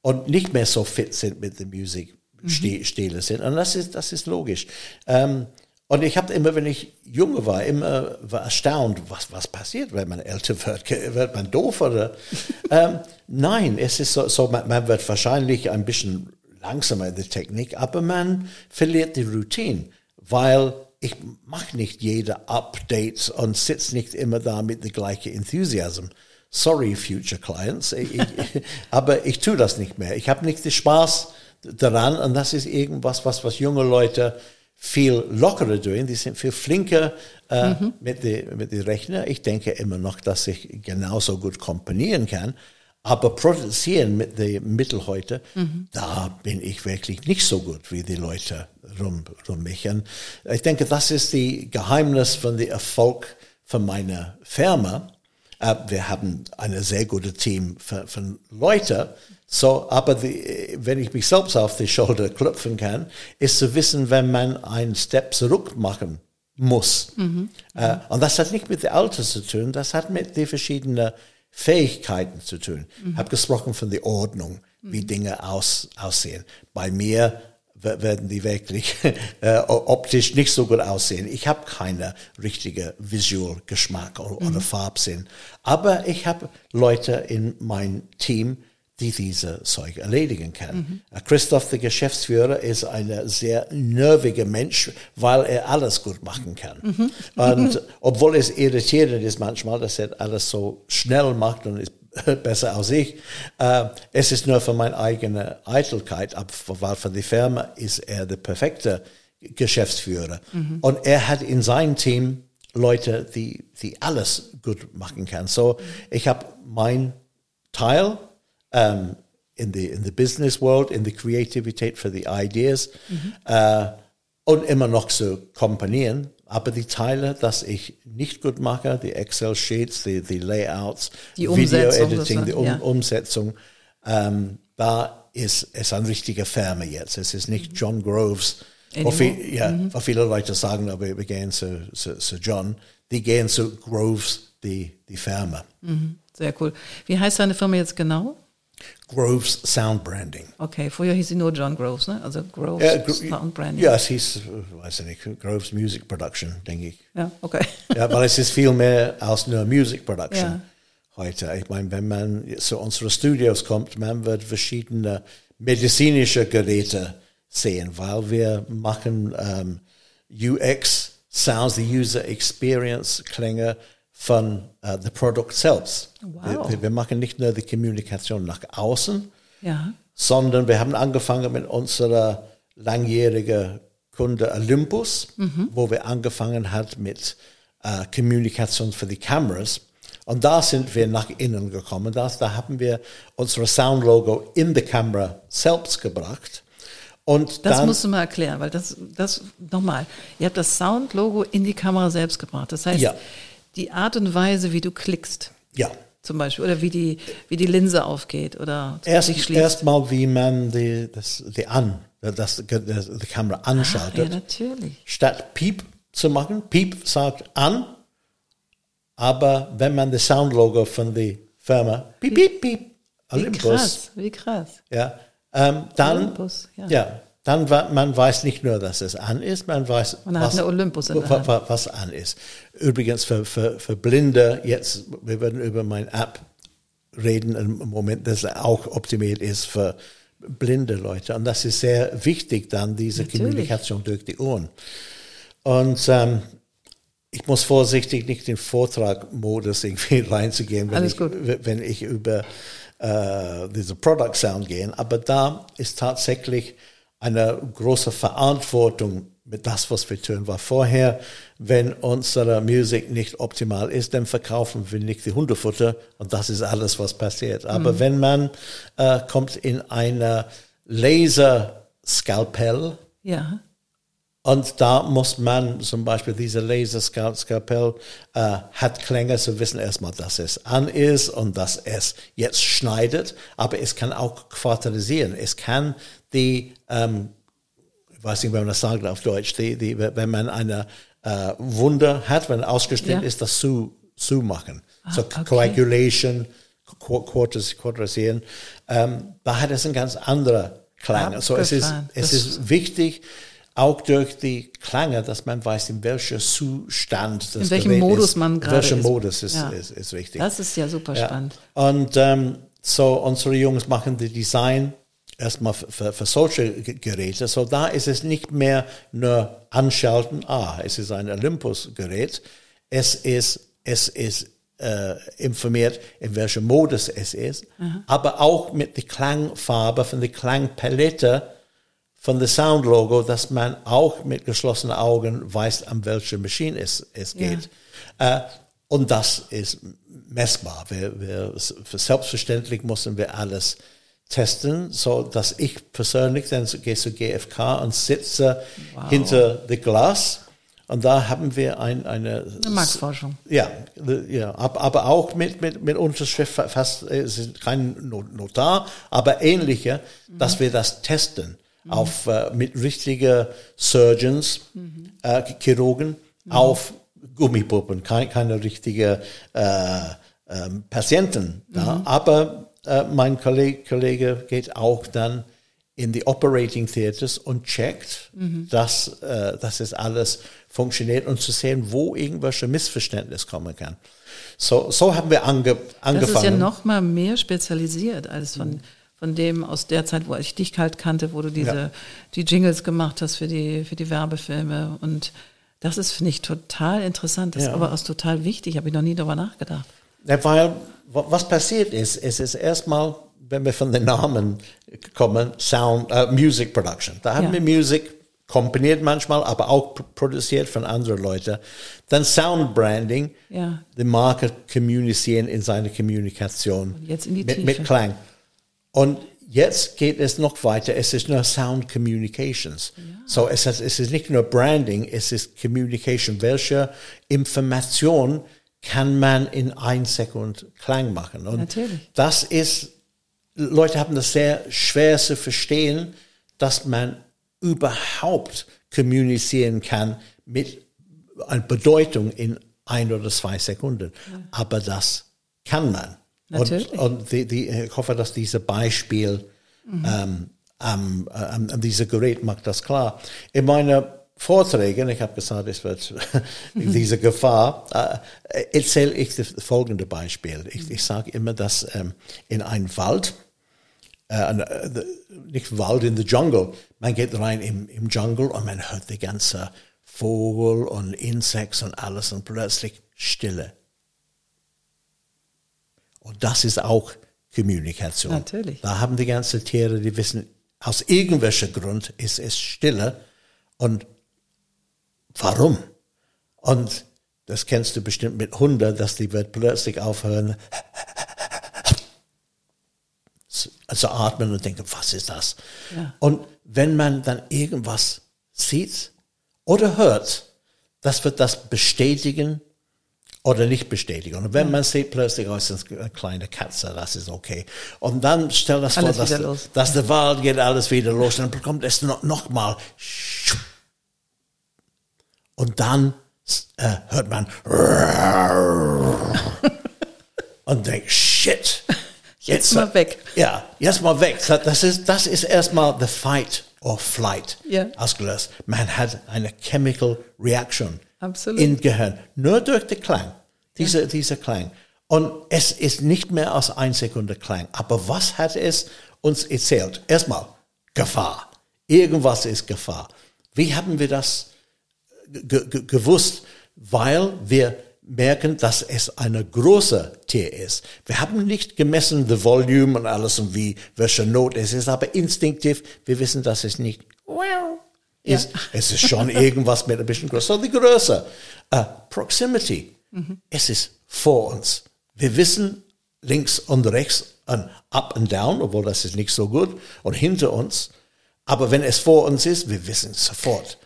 und nicht mehr so fit sind mit der Musik, mhm. sind. Und das ist, das ist logisch. Ähm, und ich habe immer, wenn ich junge war, immer war erstaunt, was, was passiert, wenn man älter wird. Wird man doof oder? ähm, nein, es ist so, so man, man, wird wahrscheinlich ein bisschen langsamer in der Technik, aber man verliert die Routine, weil ich mache nicht jede Update und sitze nicht immer da mit der gleichen Enthusiasm. Sorry, future clients, ich, ich, aber ich tue das nicht mehr. Ich habe nicht den Spaß daran und das ist irgendwas, was, was junge Leute viel lockerer tun, die sind viel flinker äh, mhm. mit den mit die Rechner. Ich denke immer noch, dass ich genauso gut komponieren kann. Aber produzieren mit den Mitteln heute, mhm. da bin ich wirklich nicht so gut wie die Leute rum, rum mich. Und ich denke, das ist die Geheimnis von dem Erfolg von meiner Firma. Äh, wir haben ein sehr gutes Team von, von Leuten, so, aber die, wenn ich mich selbst auf die Schulter klopfen kann, ist zu wissen, wenn man einen Step zurück machen muss. Mhm. Äh, und das hat nicht mit dem Alter zu tun, das hat mit den verschiedenen Fähigkeiten zu tun. Mhm. Ich habe gesprochen von der Ordnung, wie mhm. Dinge aus, aussehen. Bei mir werden die wirklich äh, optisch nicht so gut aussehen. Ich habe keine richtige Visual Geschmack oder, mhm. oder Farbsinn. Aber ich habe Leute in mein Team, die diese Zeug erledigen kann. Mhm. Christoph, der Geschäftsführer, ist ein sehr nerviger Mensch, weil er alles gut machen kann. Mhm. Und obwohl es irritierend ist manchmal, dass er alles so schnell macht und ist besser als ich, äh, es ist nur für meine eigene Eitelkeit, aber weil für die Firma ist er der perfekte Geschäftsführer. Mhm. Und er hat in seinem Team Leute, die, die alles gut machen kann. So, ich habe mein Teil um, in the in the business world, in the Kreativität für die Ideas mhm. uh, und immer noch zu komponieren. Aber die Teile, dass ich nicht gut mache, die Excel-Sheets, die, die Layouts, die Video-Editing, die um, ja. Umsetzung, um, da ist es ein richtiger Firma jetzt. Es ist nicht John Groves. Wo, viel, ja, mhm. wo viele Leute sagen, aber wir gehen zu, zu, zu John. Die gehen zu Groves, die, die Firma. Mhm. Sehr cool. Wie heißt deine Firma jetzt genau? Groves Sound Branding. Okay, vorher hieß sie nur John Groves, ne? Also Groves ja, Gro Sound Branding. Ja, es hieß, weiß ich nicht, Groves Music Production, denke ich. Ja, okay. ja, weil es ist viel mehr als nur Music Production ja. heute. Ich meine, wenn man zu unseren Studios kommt, man wird verschiedene medizinische Geräte sehen, weil wir machen ähm, UX, Sounds, the User Experience, Klänge, von uh, the Product selbst. Wow. Wir, wir, machen nicht nur die Kommunikation nach außen, ja. sondern wir haben angefangen mit unserer langjährigen Kunde Olympus, mhm. wo wir angefangen hat mit uh, Kommunikation für die Kameras. Und da sind wir nach innen gekommen. Das, da haben wir unser Soundlogo in die Kamera selbst gebracht. Und das dann, musst du mal erklären, weil das, das nochmal, ihr habt das Soundlogo in die Kamera selbst gebracht. Das heißt, ja die Art und Weise, wie du klickst. Ja. Zum Beispiel. Oder wie die, wie die Linse aufgeht oder Erst, sich schließt. Erstmal, wie man die, das, die an, das, die Kamera anschaltet. Ah, ja, natürlich. Statt Piep zu machen, Piep sagt an, aber wenn man das Soundlogo von der Firma, Piep, Piep, Piep, Olympus. Wie krass, wie krass. Ja, ähm, dann, Olympus, ja. ja dann man weiß nicht nur, dass es an ist, man weiß, man was, Olympus was, was, an ist. Übrigens für, für, für Blinde, jetzt, wir werden über mein App reden im Moment, das auch optimiert ist für blinde Leute. Und das ist sehr wichtig dann, diese Natürlich. Kommunikation durch die Ohren. Und ähm, ich muss vorsichtig nicht in Vortragmodus irgendwie reinzugehen, wenn, ich, wenn ich über äh, diese Product Sound gehe. Aber da ist tatsächlich eine große Verantwortung mit das, was wir tun. Weil vorher, wenn unsere Musik nicht optimal ist, dann verkaufen wir nicht die Hundefutter und das ist alles, was passiert. Aber mhm. wenn man äh, kommt in eine Laserskalpell, ja. Und da muss man zum Beispiel diese Laserskalpell äh, hat Klänge zu wissen erstmal, dass es an ist und dass es jetzt schneidet, aber es kann auch quartalisieren. Es kann die, ähm, ich weiß nicht, wie man das sagt auf Deutsch, die, die, wenn man eine äh, Wunde hat, wenn ausgeschnitten ja. ist, das zu, zu machen. Ah, so okay. Coagulation, Quartalisieren. Ähm, da hat es ein ganz anderer Klang. so es ist, es ist wichtig, auch durch die Klänge, dass man weiß, in welchem Zustand das In welchem Gerät Modus ist. man gerade ist. In welchem Modus ist, ja. ist, ist, wichtig. Das ist ja super ja. spannend. Und ähm, so unsere Jungs machen die Design erstmal für, für, solche Geräte. So da ist es nicht mehr nur anschalten, ah, es ist ein Olympus-Gerät. Es ist, es ist äh, informiert, in welchem Modus es ist, mhm. aber auch mit der Klangfarbe von der Klangpalette von der Soundlogo, dass man auch mit geschlossenen Augen weiß, an welche Maschine es, es geht. Ja. Äh, und das ist messbar. Wir, wir, selbstverständlich müssen wir alles testen, so dass ich persönlich dann gehe zu GfK und sitze wow. hinter dem Glas und da haben wir ein, eine, eine Marktforschung. Ja, ja, aber auch mit, mit, mit Unterschrift fast, es ist kein Notar, aber ähnliche, mhm. dass wir das testen mhm. auf, äh, mit richtigen Surgeons, mhm. äh, Chirurgen, mhm. auf Gummipuppen, kein, keine richtige äh, äh, Patienten da, mhm. aber äh, mein Kollege, Kollege, geht auch dann in die Operating Theaters und checkt, mhm. dass, äh, dass es alles funktioniert und zu sehen, wo irgendwelche Missverständnis kommen kann. So, so haben wir ange, angefangen. Das ist ja noch mal mehr spezialisiert als von, von dem aus der Zeit, wo ich dich halt kannte, wo du diese, ja. die Jingles gemacht hast für die, für die Werbefilme und das ist, finde ich, total interessant. Das ja. ist aber auch total wichtig. Habe ich noch nie darüber nachgedacht. Weil was passiert ist, es ist erstmal, wenn wir von den Namen kommen, Sound, uh, Music Production. Da haben ja. wir Music komponiert manchmal, aber auch produziert von anderen Leuten. Dann Sound Branding, ja. die Marke kommunizieren in seiner Kommunikation mit, mit, Klang. Und jetzt geht es noch weiter. Es ist nur Sound Communications. Ja. So es, ist, es ist nicht nur Branding, es ist Communication. Welche Information kann man in ein Sekund Klang machen? Und Natürlich. das ist, Leute haben das sehr schwer zu verstehen, dass man überhaupt kommunizieren kann mit einer Bedeutung in ein oder zwei Sekunden. Ja. Aber das kann man. Natürlich. Und, und die, die, ich hoffe, dass dieses Beispiel mhm. ähm, am, am, am diesem Gerät macht das klar. In meinen Vorträgen, ich habe gesagt, es wird diese Gefahr, äh, erzähle ich das folgende Beispiel. Ich, ich sage immer, dass ähm, in einem Wald, äh, äh nicht Wald in the Jungle, man geht rein im, im Jungle und man hört die ganze Vogel und Insekten und alles und plötzlich Stille. Und das ist auch Kommunikation. Natürlich. Da haben die ganzen Tiere, die wissen, aus irgendwelchen Grund ist es Stille. Und warum? Und das kennst du bestimmt mit Hunden, dass die wird plötzlich aufhören zu atmen und denken, was ist das? Ja. Und wenn man dann irgendwas sieht oder hört, das wird das bestätigen oder nicht bestätigen. Und wenn man sieht plötzlich, oh, ist eine kleine Katze, das ist okay. Und dann stell das alles vor, dass, dass, der Wald geht alles wieder los und dann bekommt es noch, noch mal. Und dann äh, hört man und denkt, shit. Jetzt, jetzt mal weg. Ja, jetzt mal weg. Das ist, das ist erstmal the fight or flight ja. ausgelöst. Man hat eine chemical reaction Absolut. im Gehirn. Nur durch den Klang. Dieser, ja. dieser Klang. Und es ist nicht mehr als ein Sekunde Klang. Aber was hat es uns erzählt? Erstmal Gefahr. Irgendwas ist Gefahr. Wie haben wir das gewusst? Weil wir merken, dass es eine große Tier ist. Wir haben nicht gemessen, the volume und alles und wie, welche Not es ist, aber instinktiv, wir wissen, dass es nicht ist. Ja. Es ist schon irgendwas mit ein bisschen größer. So die Größe. Uh, proximity. Mhm. Es ist vor uns. Wir wissen links und rechts und up and down, obwohl das ist nicht so gut, und hinter uns. Aber wenn es vor uns ist, wir wissen sofort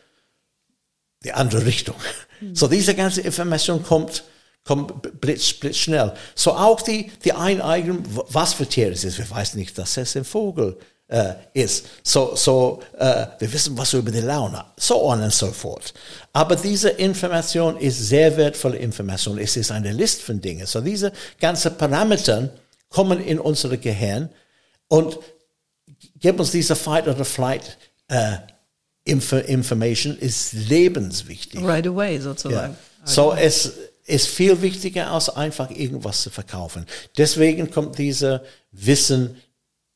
die andere Richtung. Mhm. So diese ganze Information kommt, kommt blitz, blitzschnell. So auch die, die Eineignung, was für Tiere es ist. Wir wissen nicht, dass es ein Vogel äh, ist. So, so äh, wir wissen was über die Laune, so on und so fort. Aber diese Information ist sehr wertvolle Information. Es ist eine Liste von Dingen. So diese ganzen Parameter kommen in unser Gehirn und geben uns diese Fight oder Flight äh, Inf Information ist lebenswichtig. Right away sozusagen. Ja. So es ist viel wichtiger als einfach irgendwas zu verkaufen. Deswegen kommt diese Wissen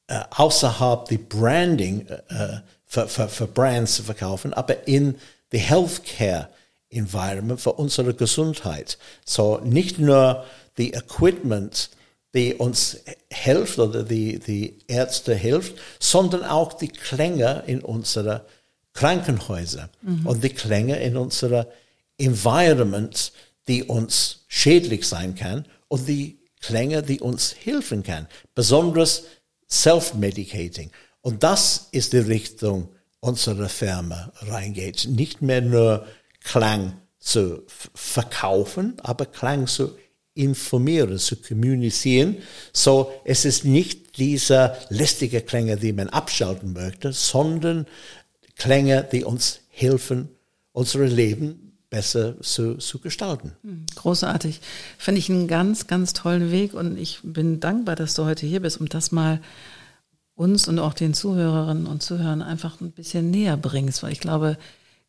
äh, außerhalb die Branding äh, für, für, für Brands zu verkaufen, aber in the Healthcare Environment für unsere Gesundheit. So nicht nur die Equipment, die uns hilft oder die, die Ärzte hilft, sondern auch die Klänge in unserer Krankenhäuser mhm. und die Klänge in unserer Environment, die uns schädlich sein kann und die Klänge, die uns helfen kann. Besonders Self-Medicating. Und das ist die Richtung unserer Firma reingeht. Nicht mehr nur Klang zu verkaufen, aber Klang zu informieren, zu kommunizieren. So, es ist nicht dieser lästige Klänge, die man abschalten möchte, sondern Klänge, die uns helfen, unsere Leben besser zu, zu gestalten. Hm, großartig. Finde ich einen ganz, ganz tollen Weg und ich bin dankbar, dass du heute hier bist, um das mal uns und auch den Zuhörerinnen und Zuhörern einfach ein bisschen näher bringst, weil ich glaube,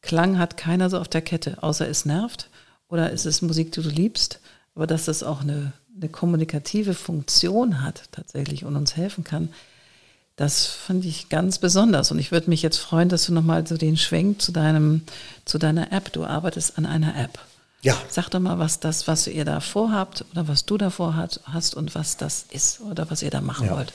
Klang hat keiner so auf der Kette, außer es nervt oder ist es Musik, die du liebst, aber dass das auch eine, eine kommunikative Funktion hat tatsächlich und uns helfen kann, das fand ich ganz besonders. Und ich würde mich jetzt freuen, dass du nochmal so den Schwenk zu deinem, zu deiner App. Du arbeitest an einer App. Ja. Sag doch mal, was das, was ihr da vorhabt oder was du davor hat, hast und was das ist oder was ihr da machen ja. wollt.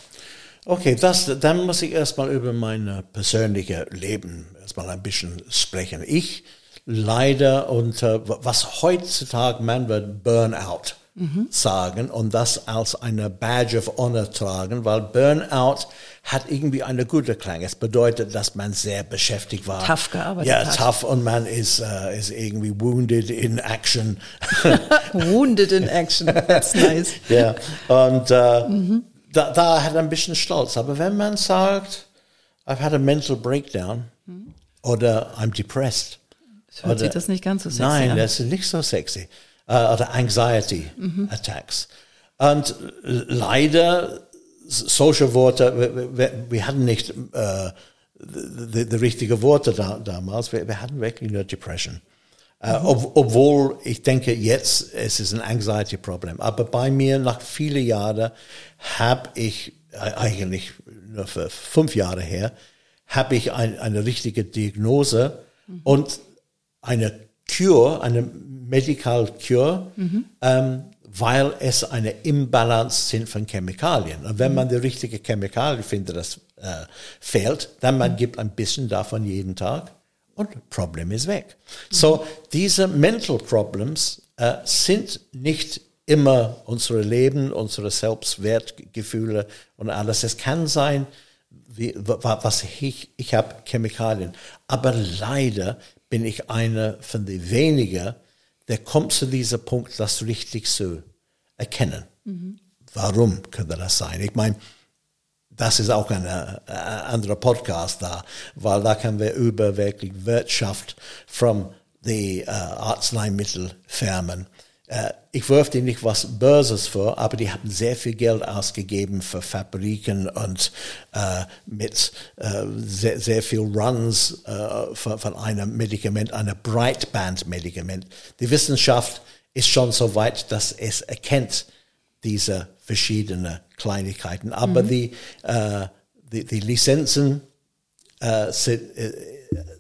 Okay, das, dann muss ich erstmal über mein persönliches Leben kurz mal ein bisschen sprechen. Ich leide unter, was heutzutage man wird Burnout mhm. sagen und das als eine Badge of Honor tragen, weil Burnout hat irgendwie eine gute Klang. Es bedeutet, dass man sehr beschäftigt war. Tough gearbeitet Ja, hat. tough und man ist, uh, ist irgendwie wounded in action. wounded in action, that's nice. ja, und uh, mhm. da, da hat ein bisschen Stolz. Aber wenn man sagt, I've had a mental breakdown mhm. oder I'm depressed. Das hört oder, sich das nicht ganz so sexy nein, an. Nein, das ist nicht so sexy uh, oder Anxiety mhm. Attacks. Und leider, solche Worte, wir, wir hatten nicht äh, die, die richtigen Worte da, damals, wir, wir, hatten wirklich nur Depression. Uh, ob, obwohl ich denke, jetzt es ist ein Anxiety-Problem. Aber bei mir, nach vielen Jahren, habe ich, eigentlich nur für fünf Jahre her, habe ich ein, eine richtige Diagnose mhm. und eine Cure, eine Medical Cure, mhm. ähm, weil es eine Imbalance sind von Chemikalien. Und wenn man die richtige Chemikalien findet, das äh, fehlt, dann man gibt ein bisschen davon jeden Tag und Problem ist weg. Mhm. So, diese Mental Problems äh, sind nicht immer unsere Leben, unsere Selbstwertgefühle und alles. Es kann sein, wie, was ich, ich habe Chemikalien. Aber leider bin ich einer von den wenigen, der kommt zu diesem Punkt, das richtig zu erkennen. Mhm. Warum könnte das sein? Ich meine, das ist auch ein äh, anderer Podcast da, weil da können wir über wirklich Wirtschaft von den äh, Arzneimittelfirmen äh, ich wirf denen nicht was Böses vor, aber die haben sehr viel Geld ausgegeben für Fabriken und äh, mit äh, sehr, sehr viel Runs äh, von, von einem Medikament, einem Breitband-Medikament. Die Wissenschaft ist schon so weit, dass es erkennt diese verschiedenen Kleinigkeiten. Aber mhm. die, äh, die, die Lizenzen äh, sind,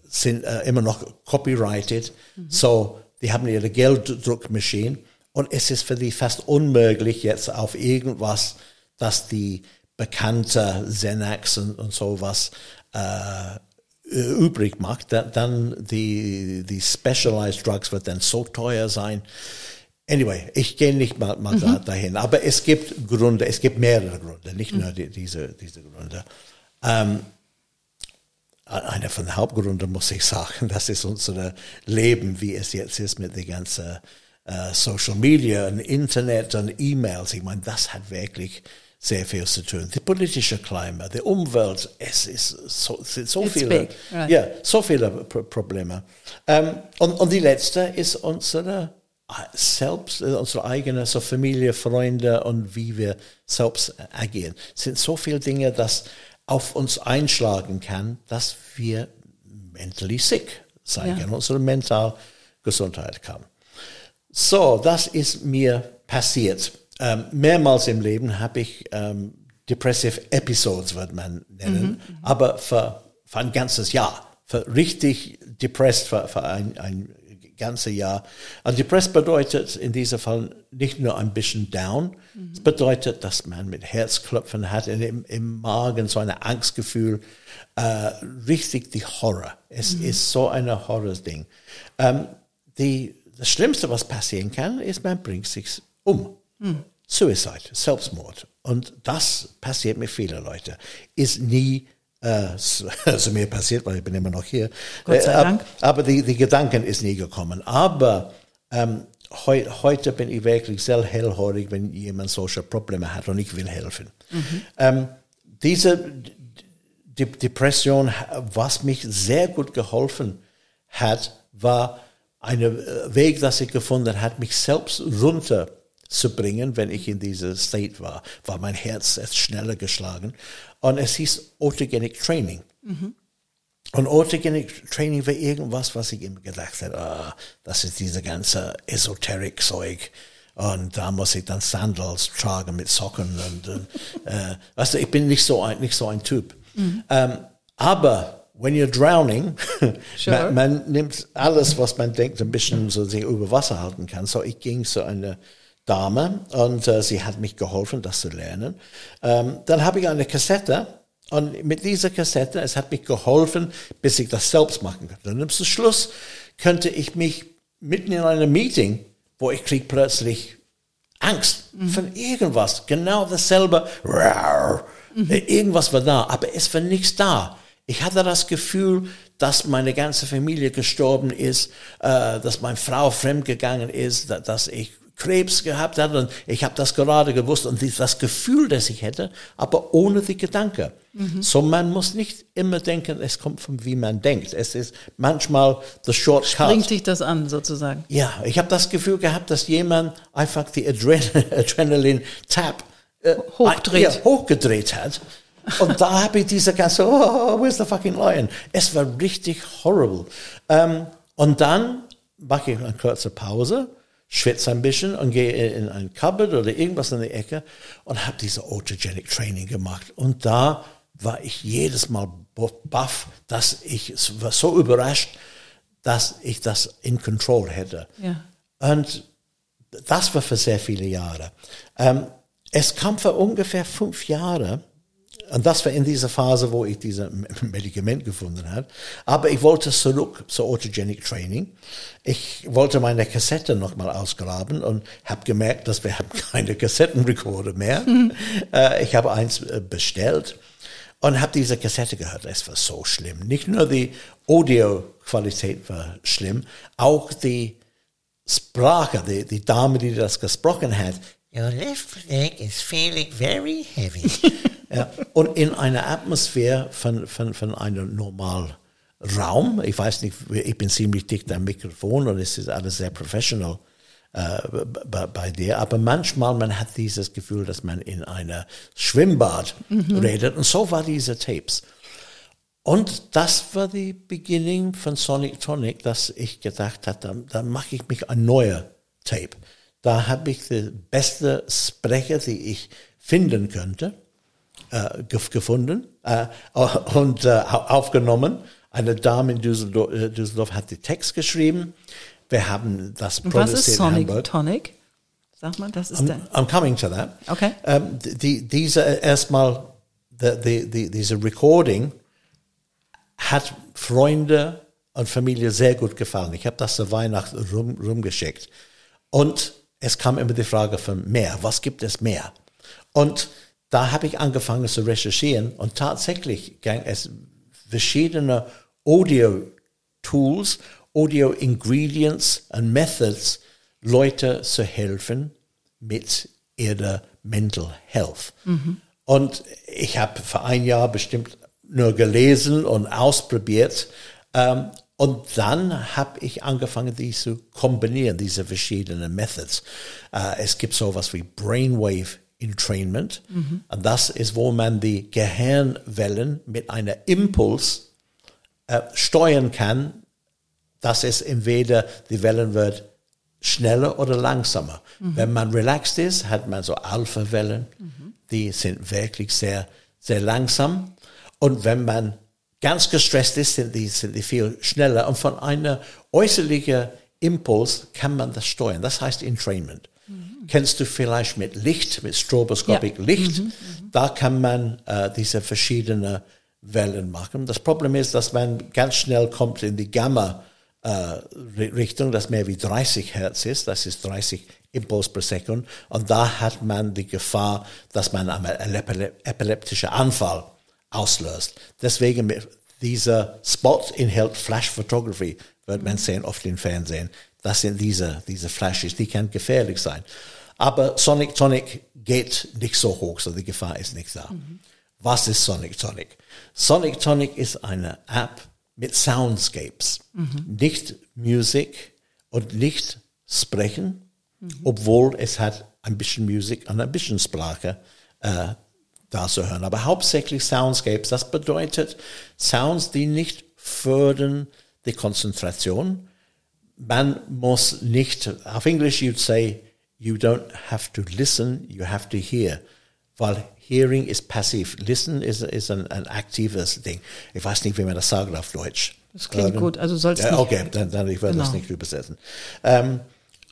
sind immer noch copyrighted. Mhm. So die haben ihre Gelddruckmaschine und es ist für die fast unmöglich jetzt auf irgendwas, dass die bekannte Xenax und, und sowas äh, übrig macht, dann die, die Specialized Drugs wird dann so teuer sein. Anyway, ich gehe nicht mal, mal mhm. dahin, aber es gibt Gründe, es gibt mehrere Gründe, nicht nur die, diese, diese Gründe. Ähm, einer von den Hauptgründen, muss ich sagen, das ist unser Leben, wie es jetzt ist mit der ganzen uh, Social Media und Internet und E-Mails. Ich meine, das hat wirklich sehr viel zu tun. Die politische Klima, die Umwelt, es ist so, so It's viele, right. ja, so viele Probleme. Ähm, und, und die letzte ist unsere äh, selbst, äh, unsere eigene so Familie, Freunde und wie wir selbst agieren. Es sind so viele Dinge, dass auf uns einschlagen kann, dass wir mentally sick sein ja. können, unsere mental Gesundheit kann. So, das ist mir passiert. Ähm, mehrmals im Leben habe ich ähm, Depressive Episodes, wird man nennen, mhm. aber für, für ein ganzes Jahr, für richtig depressed für, für ein, ein ganze Jahr. Also depressed bedeutet in diesem Fall nicht nur ein bisschen down, mhm. es bedeutet, dass man mit Herzklopfen hat, im, im Magen so ein Angstgefühl, äh, richtig die Horror. Es mhm. ist so ein Horror-Ding. Ähm, die, das Schlimmste, was passieren kann, ist, man bringt sich um. Mhm. Suicide, Selbstmord. Und das passiert mit vielen Leuten. Ist nie also mir passiert, weil ich bin immer noch hier. Gott sei äh, Dank. Aber die, die Gedanken ist nie gekommen. Aber ähm, heu, heute bin ich wirklich sehr hellhörig, wenn jemand solche Probleme hat und ich will helfen. Mhm. Ähm, diese die Depression, was mich sehr gut geholfen hat, war ein Weg, das ich gefunden hat, mich selbst runterzubringen, wenn ich in dieser State war, war mein Herz jetzt schneller geschlagen. Und es hieß Autogenic Training. Mhm. Und Autogenic Training war irgendwas, was ich immer gedacht habe, oh, das ist diese ganze Esoterik-Zeug. Und da muss ich dann Sandals tragen mit Socken und, und äh, weißt du, ich bin nicht so ein, nicht so ein Typ. Mhm. Ähm, aber when you're drowning, sure. man, man, nimmt alles, was man denkt, ein bisschen so sich über Wasser halten kann. So, ich ging zu einer Dame und äh, sie hat mich geholfen, das zu lernen. Ähm, dann habe ich eine Kassette Und mit dieser Kassette, es hat mich geholfen, bis ich das selbst machen konnte. Und zum Schluss könnte ich mich mitten in einem Meeting, wo ich krieg plötzlich Angst mhm. von irgendwas, genau dasselbe. Mhm. Irgendwas war da, aber es war nichts da. Ich hatte das Gefühl, dass meine ganze Familie gestorben ist, äh, dass meine Frau fremdgegangen ist, dass ich Krebs gehabt hat und ich habe das gerade gewusst und das Gefühl, das ich hätte, aber ohne die Gedanke. Mhm. So man muss nicht immer denken, es kommt von wie man denkt. Es ist manchmal the shortcut. Bringt dich das an sozusagen? Ja, ich habe das Gefühl gehabt, dass jemand einfach die Adren Adrenalin-Tab äh, hochdreht. Ja, hochgedreht hat. Und da habe ich diese ganze, oh, where's the fucking lion? Es war richtig horrible. Ähm, und dann mache ich eine kurze Pause schwitze ein bisschen und gehe in ein Cupboard oder irgendwas in die Ecke und habe diese Autogenic Training gemacht. Und da war ich jedes Mal baff, dass ich war so überrascht, dass ich das in Control hätte. Ja. Und das war für sehr viele Jahre. Ähm, es kam für ungefähr fünf Jahre, und das war in dieser Phase, wo ich dieses Medikament gefunden habe. Aber ich wollte zurück zur Autogenic Training. Ich wollte meine Kassette nochmal ausgraben und habe gemerkt, dass wir haben keine Kassettenrekorder mehr. Mhm. Äh, ich habe eins äh, bestellt und habe diese Kassette gehört. Es war so schlimm. Nicht nur die Audioqualität war schlimm, auch die Sprache, die, die Dame, die das gesprochen hat. Your left leg is feeling very heavy. Ja, und in einer Atmosphäre von, von, von einem normalen Raum, ich weiß nicht, ich bin ziemlich dicht am Mikrofon und es ist alles sehr professional äh, bei, bei, dir, aber manchmal man hat dieses Gefühl, dass man in einer Schwimmbad mhm. redet und so war diese Tapes. Und das war die Beginning von Sonic Tonic, dass ich gedacht habe, dann, dann mache ich mich ein neuer Tape. Da habe ich die beste Sprecher, die ich finden könnte äh, gefunden äh, und äh, aufgenommen. Eine Dame in Düsseldorf, äh, Düsseldorf, hat den Text geschrieben. Wir haben das produziert Was ist Sonic Tonic? Sag mal, das ist I'm, der. I'm coming to that. Okay. Ähm, die, diese erstmal, die, die, die, diese Recording hat Freunde und Familie sehr gut gefallen. Ich habe das zu Weihnachten rum, rumgeschickt. Und es kam immer die Frage von mehr. Was gibt es mehr? Und da habe ich angefangen zu recherchieren und tatsächlich ging es verschiedene Audio-Tools, Audio-Ingredients und Methods, Leute zu helfen mit ihrer Mental Health. Mhm. Und ich habe für ein Jahr bestimmt nur gelesen und ausprobiert. Ähm, und dann habe ich angefangen, die zu kombinieren, diese verschiedenen Methods. Äh, es gibt sowas wie Brainwave Entrainment. Mhm. Und das ist, wo man die Gehirnwellen mit einer Impuls äh, steuern kann, dass es entweder die Wellen wird schneller oder langsamer. Mhm. Wenn man relaxed ist, hat man so Alpha-Wellen, mhm. die sind wirklich sehr, sehr langsam. Und wenn man ganz gestresst ist, sind die, sind die viel schneller. Und von einer äußerlichen Impuls kann man das steuern. Das heißt Entrainment kennst du vielleicht mit Licht, mit Stroboscopic ja. Licht. Mhm, mhm, da kann man äh, diese verschiedenen Wellen machen. Das Problem ist, dass man ganz schnell kommt in die Gamma äh, das mehr wie 30 Hertz ist. Das ist 30 Impuls per Sekunde. Und da hat man die Gefahr, dass man einen epileptischen Anfall auslöst. Deswegen dieser Spot enthält Flash Photography, wird man sehen oft im Fernsehen. Das sind diese, diese Flashes, die können gefährlich sein. Aber Sonic Tonic geht nicht so hoch, so die Gefahr ist nicht da. Mhm. Was ist Sonic Tonic? Sonic Tonic ist eine App mit Soundscapes. Mhm. Nicht Musik und nicht Sprechen, mhm. obwohl es hat ein bisschen Musik und ein bisschen Sprache äh, da zu hören. Aber hauptsächlich Soundscapes. Das bedeutet Sounds, die nicht fördern die Konzentration. Man muss nicht, auf Englisch you'd say, you don't have to listen, you have to hear. Weil Hearing ist passiv. Listen ist, ist ein, ein aktives Ding. Ich weiß nicht, wie man das sagt auf Deutsch. Das klingt ähm, gut, also sollst du. Okay, dann, dann ich werde genau. das nicht übersetzen. Ähm,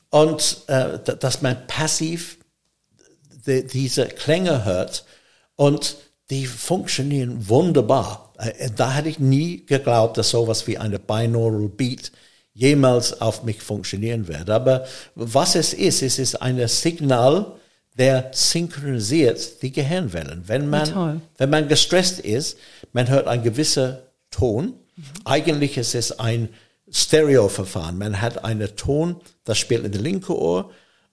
und äh, dass man passiv die, diese Klänge hört und die funktionieren wunderbar. Äh, da hätte ich nie geglaubt, dass sowas wie eine Binaural Beat jemals auf mich funktionieren wird. Aber was es ist, es ist ein Signal, der synchronisiert die Gehirnwellen. Wenn man, wenn man gestresst ist, man hört einen gewissen Ton. Mhm. Eigentlich ist es ein Stereo-Verfahren. Man hat einen Ton, das spielt in der linken Ohr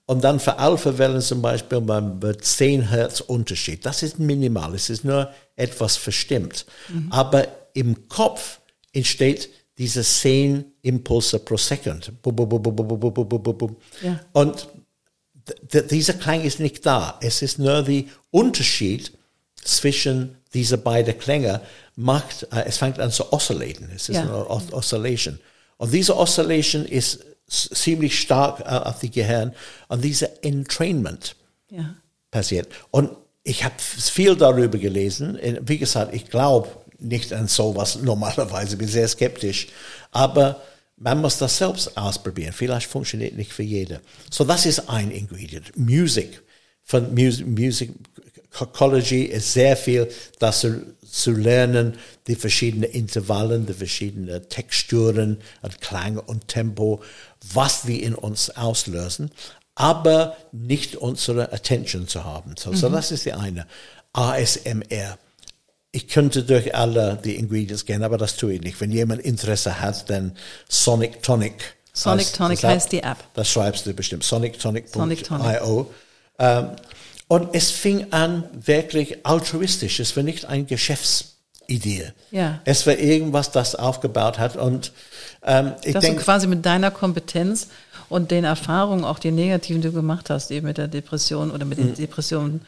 und dann für Alpha-Wellen zum Beispiel wird 10 Hertz Unterschied. Das ist minimal. Es ist nur etwas verstimmt. Mhm. Aber im Kopf entsteht diese 10 Impulse pro Second. Ja. Und dieser Klang ist nicht da. Es ist nur der Unterschied zwischen diese beiden Klänge macht, äh, es fängt an zu oszillaten. Es ist ja. eine Oscillation. Und diese Oscillation ist ziemlich stark äh, auf die Gehirn und diese Entrainment ja. passiert. Und ich habe viel darüber gelesen. Wie gesagt, ich glaube nicht an sowas normalerweise, bin sehr skeptisch. Aber man muss das selbst ausprobieren. Vielleicht funktioniert nicht für jeder. So, das ist ein Ingredient. Musik. Von Music, Music Ecology ist sehr viel, das zu, zu lernen, die verschiedenen Intervallen, die verschiedenen Texturen und Klang und Tempo, was die in uns auslösen, aber nicht unsere Attention zu haben. So, mhm. so das ist die eine. ASMR ich könnte durch alle die Ingredients gehen, aber das tue ich nicht. Wenn jemand Interesse hat, dann Sonic Tonic. Sonic heißt, Tonic heißt die App. Das schreibst du bestimmt. SonicTonic.io. Sonic Tonic. Ähm, und es fing an wirklich altruistisch. Es war nicht eine Geschäftsidee. Ja. Es war irgendwas, das aufgebaut hat. Und ähm, ich denke quasi mit deiner Kompetenz und den Erfahrungen, auch die negativen, die du gemacht hast, eben mit der Depression oder mit den mhm. Depressionen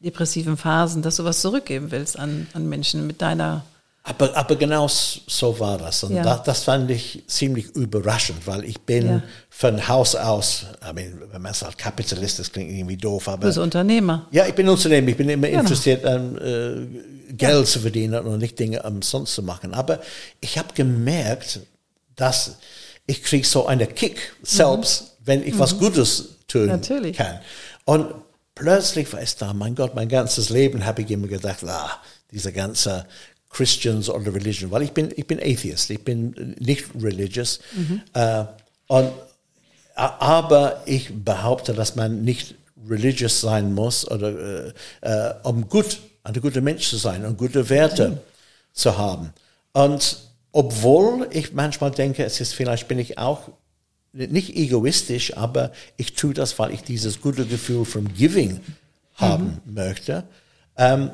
depressiven Phasen, dass du was zurückgeben willst an, an Menschen mit deiner. Aber, aber genau so war das. Und ja. das, das, fand ich ziemlich überraschend, weil ich bin ja. von Haus aus, I mean, wenn man sagt Kapitalist, das klingt irgendwie doof, aber. Du bist Unternehmer. Ja, ich bin Unternehmer. Ich bin immer genau. interessiert an äh, Geld ja. zu verdienen und nicht Dinge umsonst zu machen. Aber ich habe gemerkt, dass ich kriege so einen Kick selbst, mhm. wenn ich mhm. was Gutes tun Natürlich. kann. Und plötzlich war es da, mein Gott, mein ganzes Leben habe ich immer gedacht, ah, diese ganze Christians oder Religion, weil ich bin, ich bin Atheist, ich bin nicht religious. Mhm. Äh, und, aber ich behaupte, dass man nicht religious sein muss, oder, äh, äh, um gut, ein guter Mensch zu sein und gute Werte mhm. zu haben. Und obwohl ich manchmal denke, es ist vielleicht bin ich auch nicht egoistisch, aber ich tue das, weil ich dieses gute Gefühl vom Giving haben mhm. möchte. Ähm,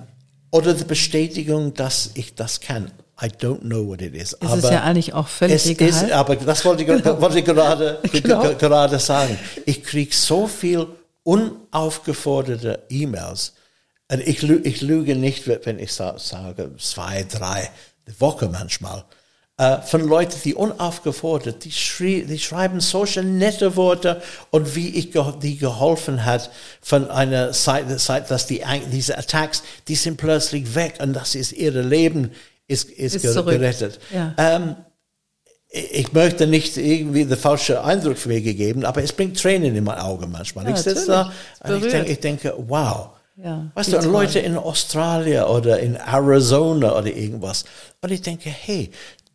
oder die Bestätigung, dass ich das kann. I don't know what it is. Es aber ist ja eigentlich auch völlig es egal. Ist, aber das wollte ich, wollte ich gerade, genau. gerade sagen. Ich kriege so viel unaufgeforderte E-Mails. Und ich, ich lüge nicht, wenn ich sage, zwei, drei Woche manchmal äh, von Leuten, die unaufgefordert, die, schrie, die schreiben solche nette Worte und wie ich ge die geholfen hat von einer Seite, Seite dass die, diese Attacks, die sind plötzlich weg und das ist ihr Leben ist, ist, ist gerettet. Ja. Ähm, ich möchte nicht irgendwie den falschen Eindruck für mich geben, aber es bringt Tränen in mein Auge manchmal. Ja, ich sitze da und ich denke, ich denke, wow. Ja, weißt du, Leute in Australien oder in Arizona oder irgendwas. Und ich denke, hey,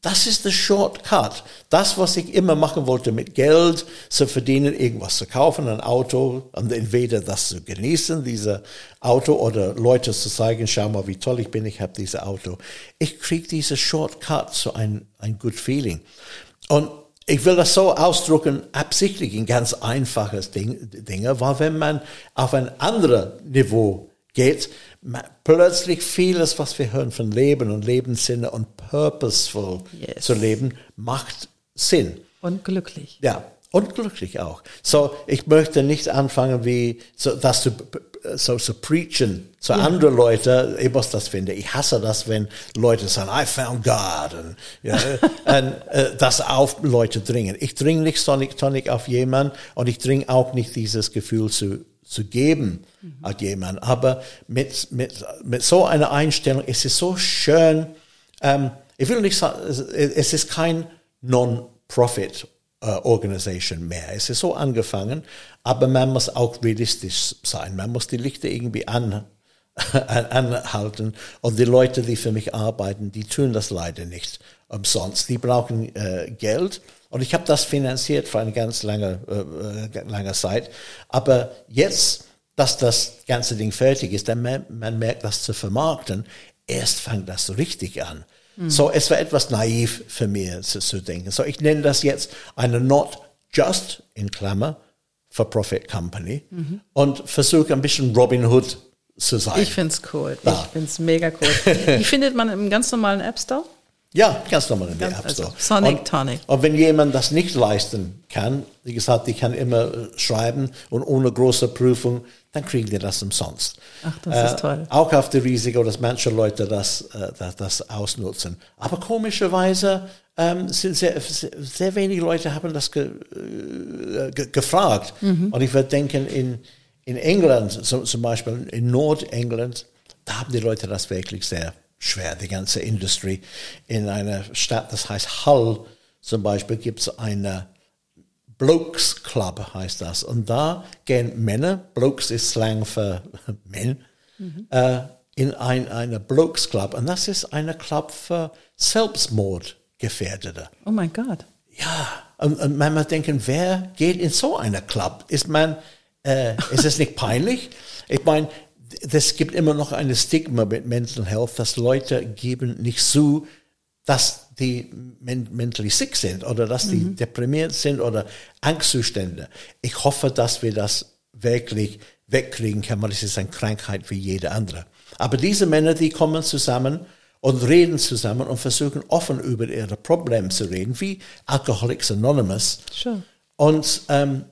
das ist der Shortcut. Das, was ich immer machen wollte mit Geld zu verdienen, irgendwas zu kaufen, ein Auto, und entweder das zu genießen, dieses Auto, oder Leute zu zeigen, schau mal, wie toll ich bin, ich habe dieses Auto. Ich kriege diese Shortcut zu ein, ein good feeling. Und ich will das so ausdrücken, absichtlich ein ganz einfaches Ding, Dinge, weil wenn man auf ein anderes Niveau geht, plötzlich vieles, was wir hören von Leben und Lebenssinne und purposeful yes. zu leben, macht Sinn. Und glücklich. Ja, und glücklich auch. So, ich möchte nicht anfangen, wie, so, das zu, so zu preachen zu ja. anderen Leuten. Ich muss das finden. Ich hasse das, wenn Leute sagen, I found God. Und, ja, und äh, das auf Leute dringen. Ich dringe nicht Sonic Tonic auf jemanden und ich dringe auch nicht dieses Gefühl zu zu geben mhm. an jemanden. Aber mit, mit, mit so einer Einstellung ist es so schön. Ähm, ich will nicht sagen, es ist kein Non-Profit äh, Organisation mehr. Es ist so angefangen, aber man muss auch realistisch sein. Man muss die Lichter irgendwie an, anhalten. Und die Leute, die für mich arbeiten, die tun das leider nicht umsonst. Die brauchen äh, Geld. Und ich habe das finanziert für eine ganz lange, äh, äh lange Zeit. Aber jetzt, dass das ganze Ding fertig ist, dann man, man merkt, das zu vermarkten, erst fängt das so richtig an. Mhm. So, es war etwas naiv für mich zu, zu denken. So, ich nenne das jetzt eine not just, in Klammer, for-profit Company mhm. und versuche ein bisschen Robin Hood zu sein. Ich finde es cool. Da. Ich finde es mega cool. Die findet man im ganz normalen App Store? Ja, ganz normal in der App Store. Also Sonic und, Tonic. Und wenn jemand das nicht leisten kann, wie gesagt, die kann immer schreiben und ohne große Prüfung, dann kriegen die das umsonst. Ach, das äh, ist toll. Auch auf die Risiko, dass manche Leute das, äh, das, das, ausnutzen. Aber komischerweise ähm, sind sehr, sehr wenige Leute haben das ge, äh, ge, gefragt. Mhm. Und ich würde denken, in, in England, so, zum Beispiel in Nordengland, da haben die Leute das wirklich sehr schwer, die ganze Industrie. In einer Stadt, das heißt Hull zum Beispiel, gibt es eine Blokes Club, heißt das. Und da gehen Männer, Blokes ist Slang für Men, mhm. äh, in ein, eine Blokes Club. Und das ist eine Club für Selbstmordgefährdete. Oh mein Gott. Ja, und, und man muss denken, wer geht in so eine Club? Ist man, äh, ist es nicht peinlich? Ich meine, es gibt immer noch ein Stigma mit Mental Health, dass Leute geben nicht zu, dass die mentally sick sind oder dass die mhm. deprimiert sind oder Angstzustände. Ich hoffe, dass wir das wirklich wegkriegen können, weil es ist eine Krankheit wie jede andere. Aber diese Männer, die kommen zusammen und reden zusammen und versuchen offen über ihre Probleme zu reden, wie Alcoholics Anonymous. Sure. Und ähm,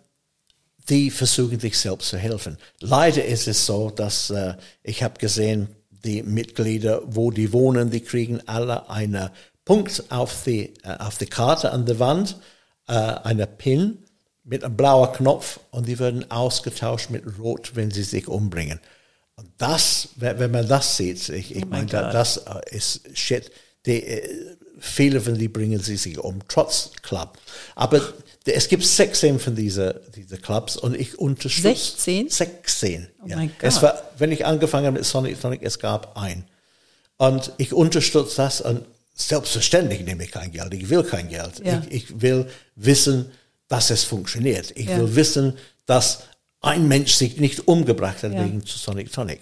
die versuchen sich selbst zu helfen. Leider ist es so, dass äh, ich habe gesehen, die Mitglieder, wo die wohnen, die kriegen alle einen Punkt auf die, äh, auf die Karte an der Wand, äh, eine Pin mit einem blauen Knopf und die werden ausgetauscht mit Rot, wenn sie sich umbringen. Und das, wenn man das sieht, ich, ich oh meine, das äh, ist shit. Die, äh, viele von die bringen sie sich um, trotz Club. Aber es gibt 16 von dieser, dieser Clubs und ich unterstütze. 16? 16. Oh ja. mein Gott. Es war, wenn ich angefangen habe mit Sonic Sonic, es gab ein. Und ich unterstütze das und selbstverständlich nehme ich kein Geld. Ich will kein Geld. Ja. Ich, ich, will wissen, dass es funktioniert. Ich ja. will wissen, dass ein Mensch sich nicht umgebracht hat wegen Sonic Tonic.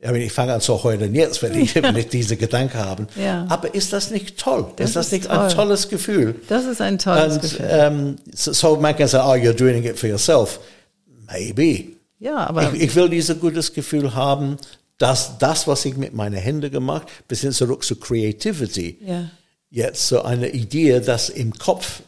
Ja, ich fange an zu heulen jetzt, wenn ich ja. diese Gedanken habe. Ja. Aber ist das nicht toll? Das ist das ist nicht toll. ein tolles Gefühl? Das ist ein tolles Und, Gefühl. Ähm, so, so, man kann sagen, oh, you're doing it for yourself. Maybe. Ja, aber ich, ich will dieses gutes Gefühl haben, dass das, was ich mit meinen Händen gemacht, bis hin zurück zu Creativity, ja. jetzt so eine Idee, das im Kopf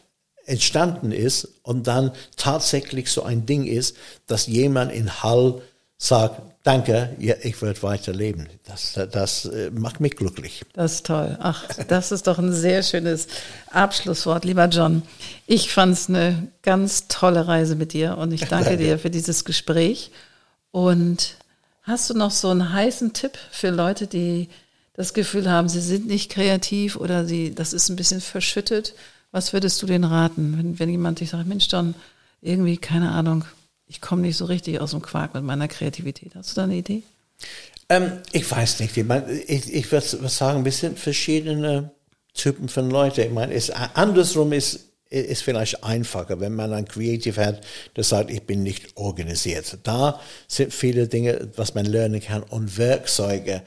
entstanden ist und dann tatsächlich so ein Ding ist, dass jemand in Hall sagt, danke, ja, ich werde weiterleben. Das, das äh, macht mich glücklich. Das ist toll. Ach, das ist doch ein sehr schönes Abschlusswort, lieber John. Ich fand es eine ganz tolle Reise mit dir und ich danke, danke. dir für dieses Gespräch. Und hast du noch so einen heißen Tipp für Leute, die das Gefühl haben, sie sind nicht kreativ oder sie, das ist ein bisschen verschüttet? Was würdest du denen raten, wenn, wenn jemand dich sagt, Mensch, John, irgendwie, keine Ahnung, ich komme nicht so richtig aus dem Quark mit meiner Kreativität. Hast du da eine Idee? Ähm, ich weiß nicht. Ich, mein, ich, ich würde sagen, wir sind verschiedene Typen von Leuten. Ich meine, andersrum ist, ist vielleicht einfacher, wenn man ein Creative hat, das sagt, ich bin nicht organisiert. Da sind viele Dinge, was man lernen kann und Werkzeuge,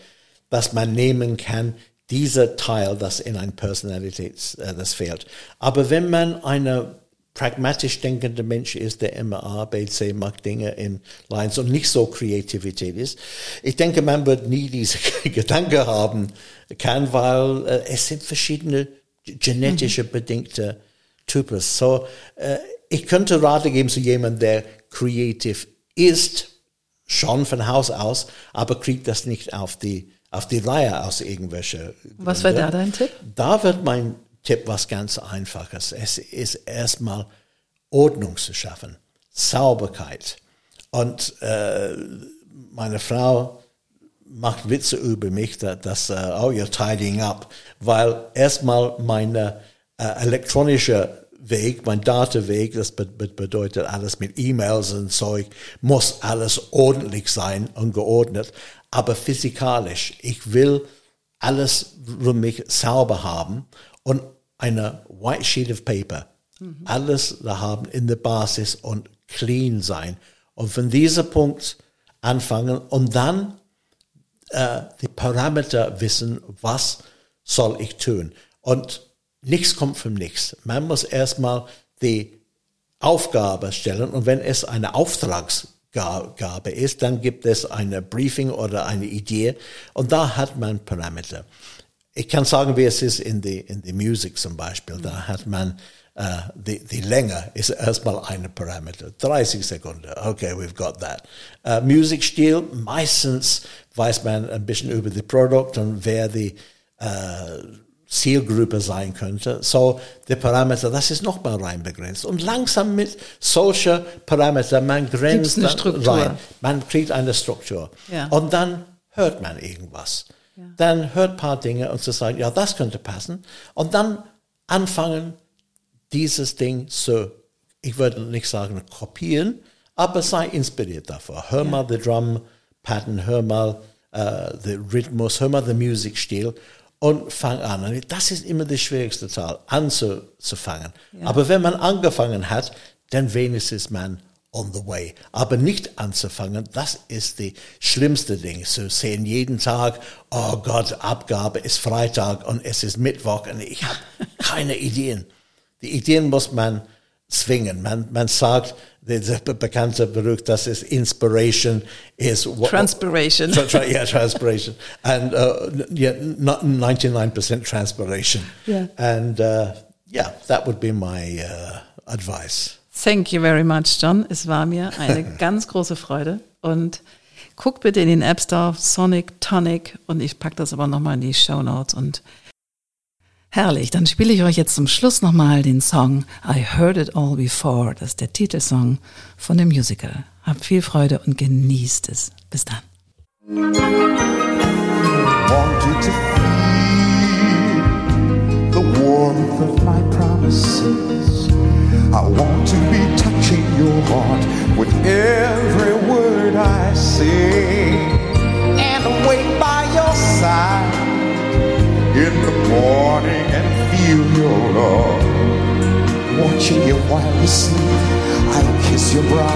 dass man nehmen kann, dieser Teil, das in ein Personalität, äh, das fehlt. Aber wenn man eine pragmatisch denkender Mensch ist, der immer A, B, C macht Dinge in Lines und nicht so Kreativität ist. Ich denke, man wird nie diese Gedanken haben kann, weil äh, es sind verschiedene genetische mhm. bedingte Types. So, äh, ich könnte Rate geben zu jemandem, der kreativ ist, schon von Haus aus, aber kriegt das nicht auf die, auf die Reihe aus irgendwelchen. Was wäre da dein Tipp? Da wird mein Tipp was ganz Einfaches. Es ist erstmal Ordnung zu schaffen, Sauberkeit. Und äh, meine Frau macht Witze über mich, dass, dass uh, oh, you're tidying up, weil erstmal meine äh, elektronische Weg, mein Dataweg, das bedeutet alles mit E-Mails und Zeug, muss alles ordentlich sein und geordnet. aber physikalisch. Ich will alles um mich sauber haben und eine white sheet of paper. Mhm. Alles da haben in der Basis und clean sein. Und von diesem Punkt anfangen und dann äh, die Parameter wissen, was soll ich tun. Und nichts kommt vom Nichts. Man muss erstmal die Aufgabe stellen und wenn es eine Auftragsgabe ist, dann gibt es eine Briefing oder eine Idee und da hat man Parameter. Ich kann sagen, wie es ist in die, in die Musik zum Beispiel. Da hat man Uh, die, die Länge ist erstmal eine Parameter. 30 Sekunden. Okay, we've got that. Uh, Musikstil, meistens weiß man ein bisschen über die Produkt und wer die uh, Zielgruppe sein könnte. So, die Parameter, das ist nochmal rein begrenzt. Und langsam mit solchen Parametern, man grenzt rein. Man kriegt eine Struktur. Ja. Und dann hört man irgendwas. Ja. Dann hört ein paar Dinge und zu sagen, ja, das könnte passen. Und dann anfangen, dieses Ding so, ich würde nicht sagen kopieren, aber sei inspiriert davor. Hör ja. mal the Drum Pattern, hör mal uh, den Rhythmus, hör mal den Musikstil und fang an. Das ist immer der schwierigste Teil, anzufangen. Ja. Aber wenn man angefangen hat, dann wenigstens man on the way. Aber nicht anzufangen, das ist die schlimmste Ding. Zu sehen jeden Tag, oh Gott, Abgabe ist Freitag und es ist Mittwoch und ich habe keine Ideen. Die Ideen muss man zwingen. Man, man sagt, der bekannte Beruf, das ist Inspiration, is what, Transpiration. Tra, tra, yeah, transpiration. And uh, yeah, not 99% transpiration. Yeah. And uh, yeah, that would be my uh, advice. Thank you very much, John. Es war mir eine ganz große Freude. Und guck bitte in den App Store, Sonic Tonic. Und ich packe das aber nochmal in die Show Notes und Herrlich, dann spiele ich euch jetzt zum Schluss nochmal den Song I Heard It All Before. Das ist der Titelsong von dem Musical. Habt viel Freude und genießt es. Bis dann. I want to be touching your heart with every word I say and wait by your side in the morning and feel your love. Watching you while you sleep, I'll kiss your brow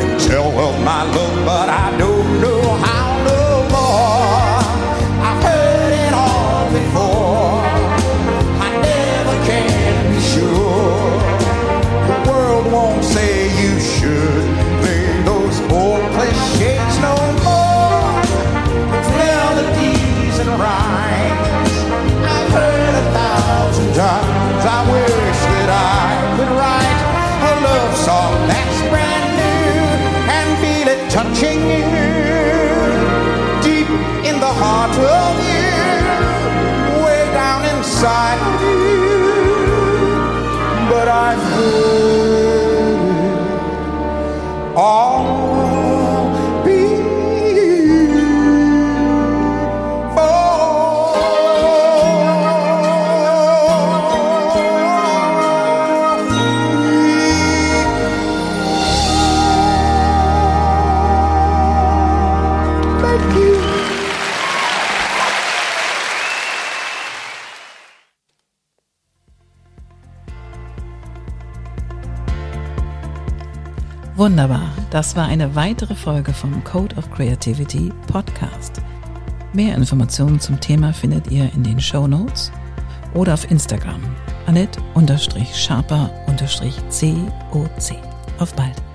and tell of my love, but I don't know how no down Wunderbar, das war eine weitere Folge vom Code of Creativity Podcast. Mehr Informationen zum Thema findet ihr in den Show Notes oder auf Instagram annette-sharper-coc. Auf bald!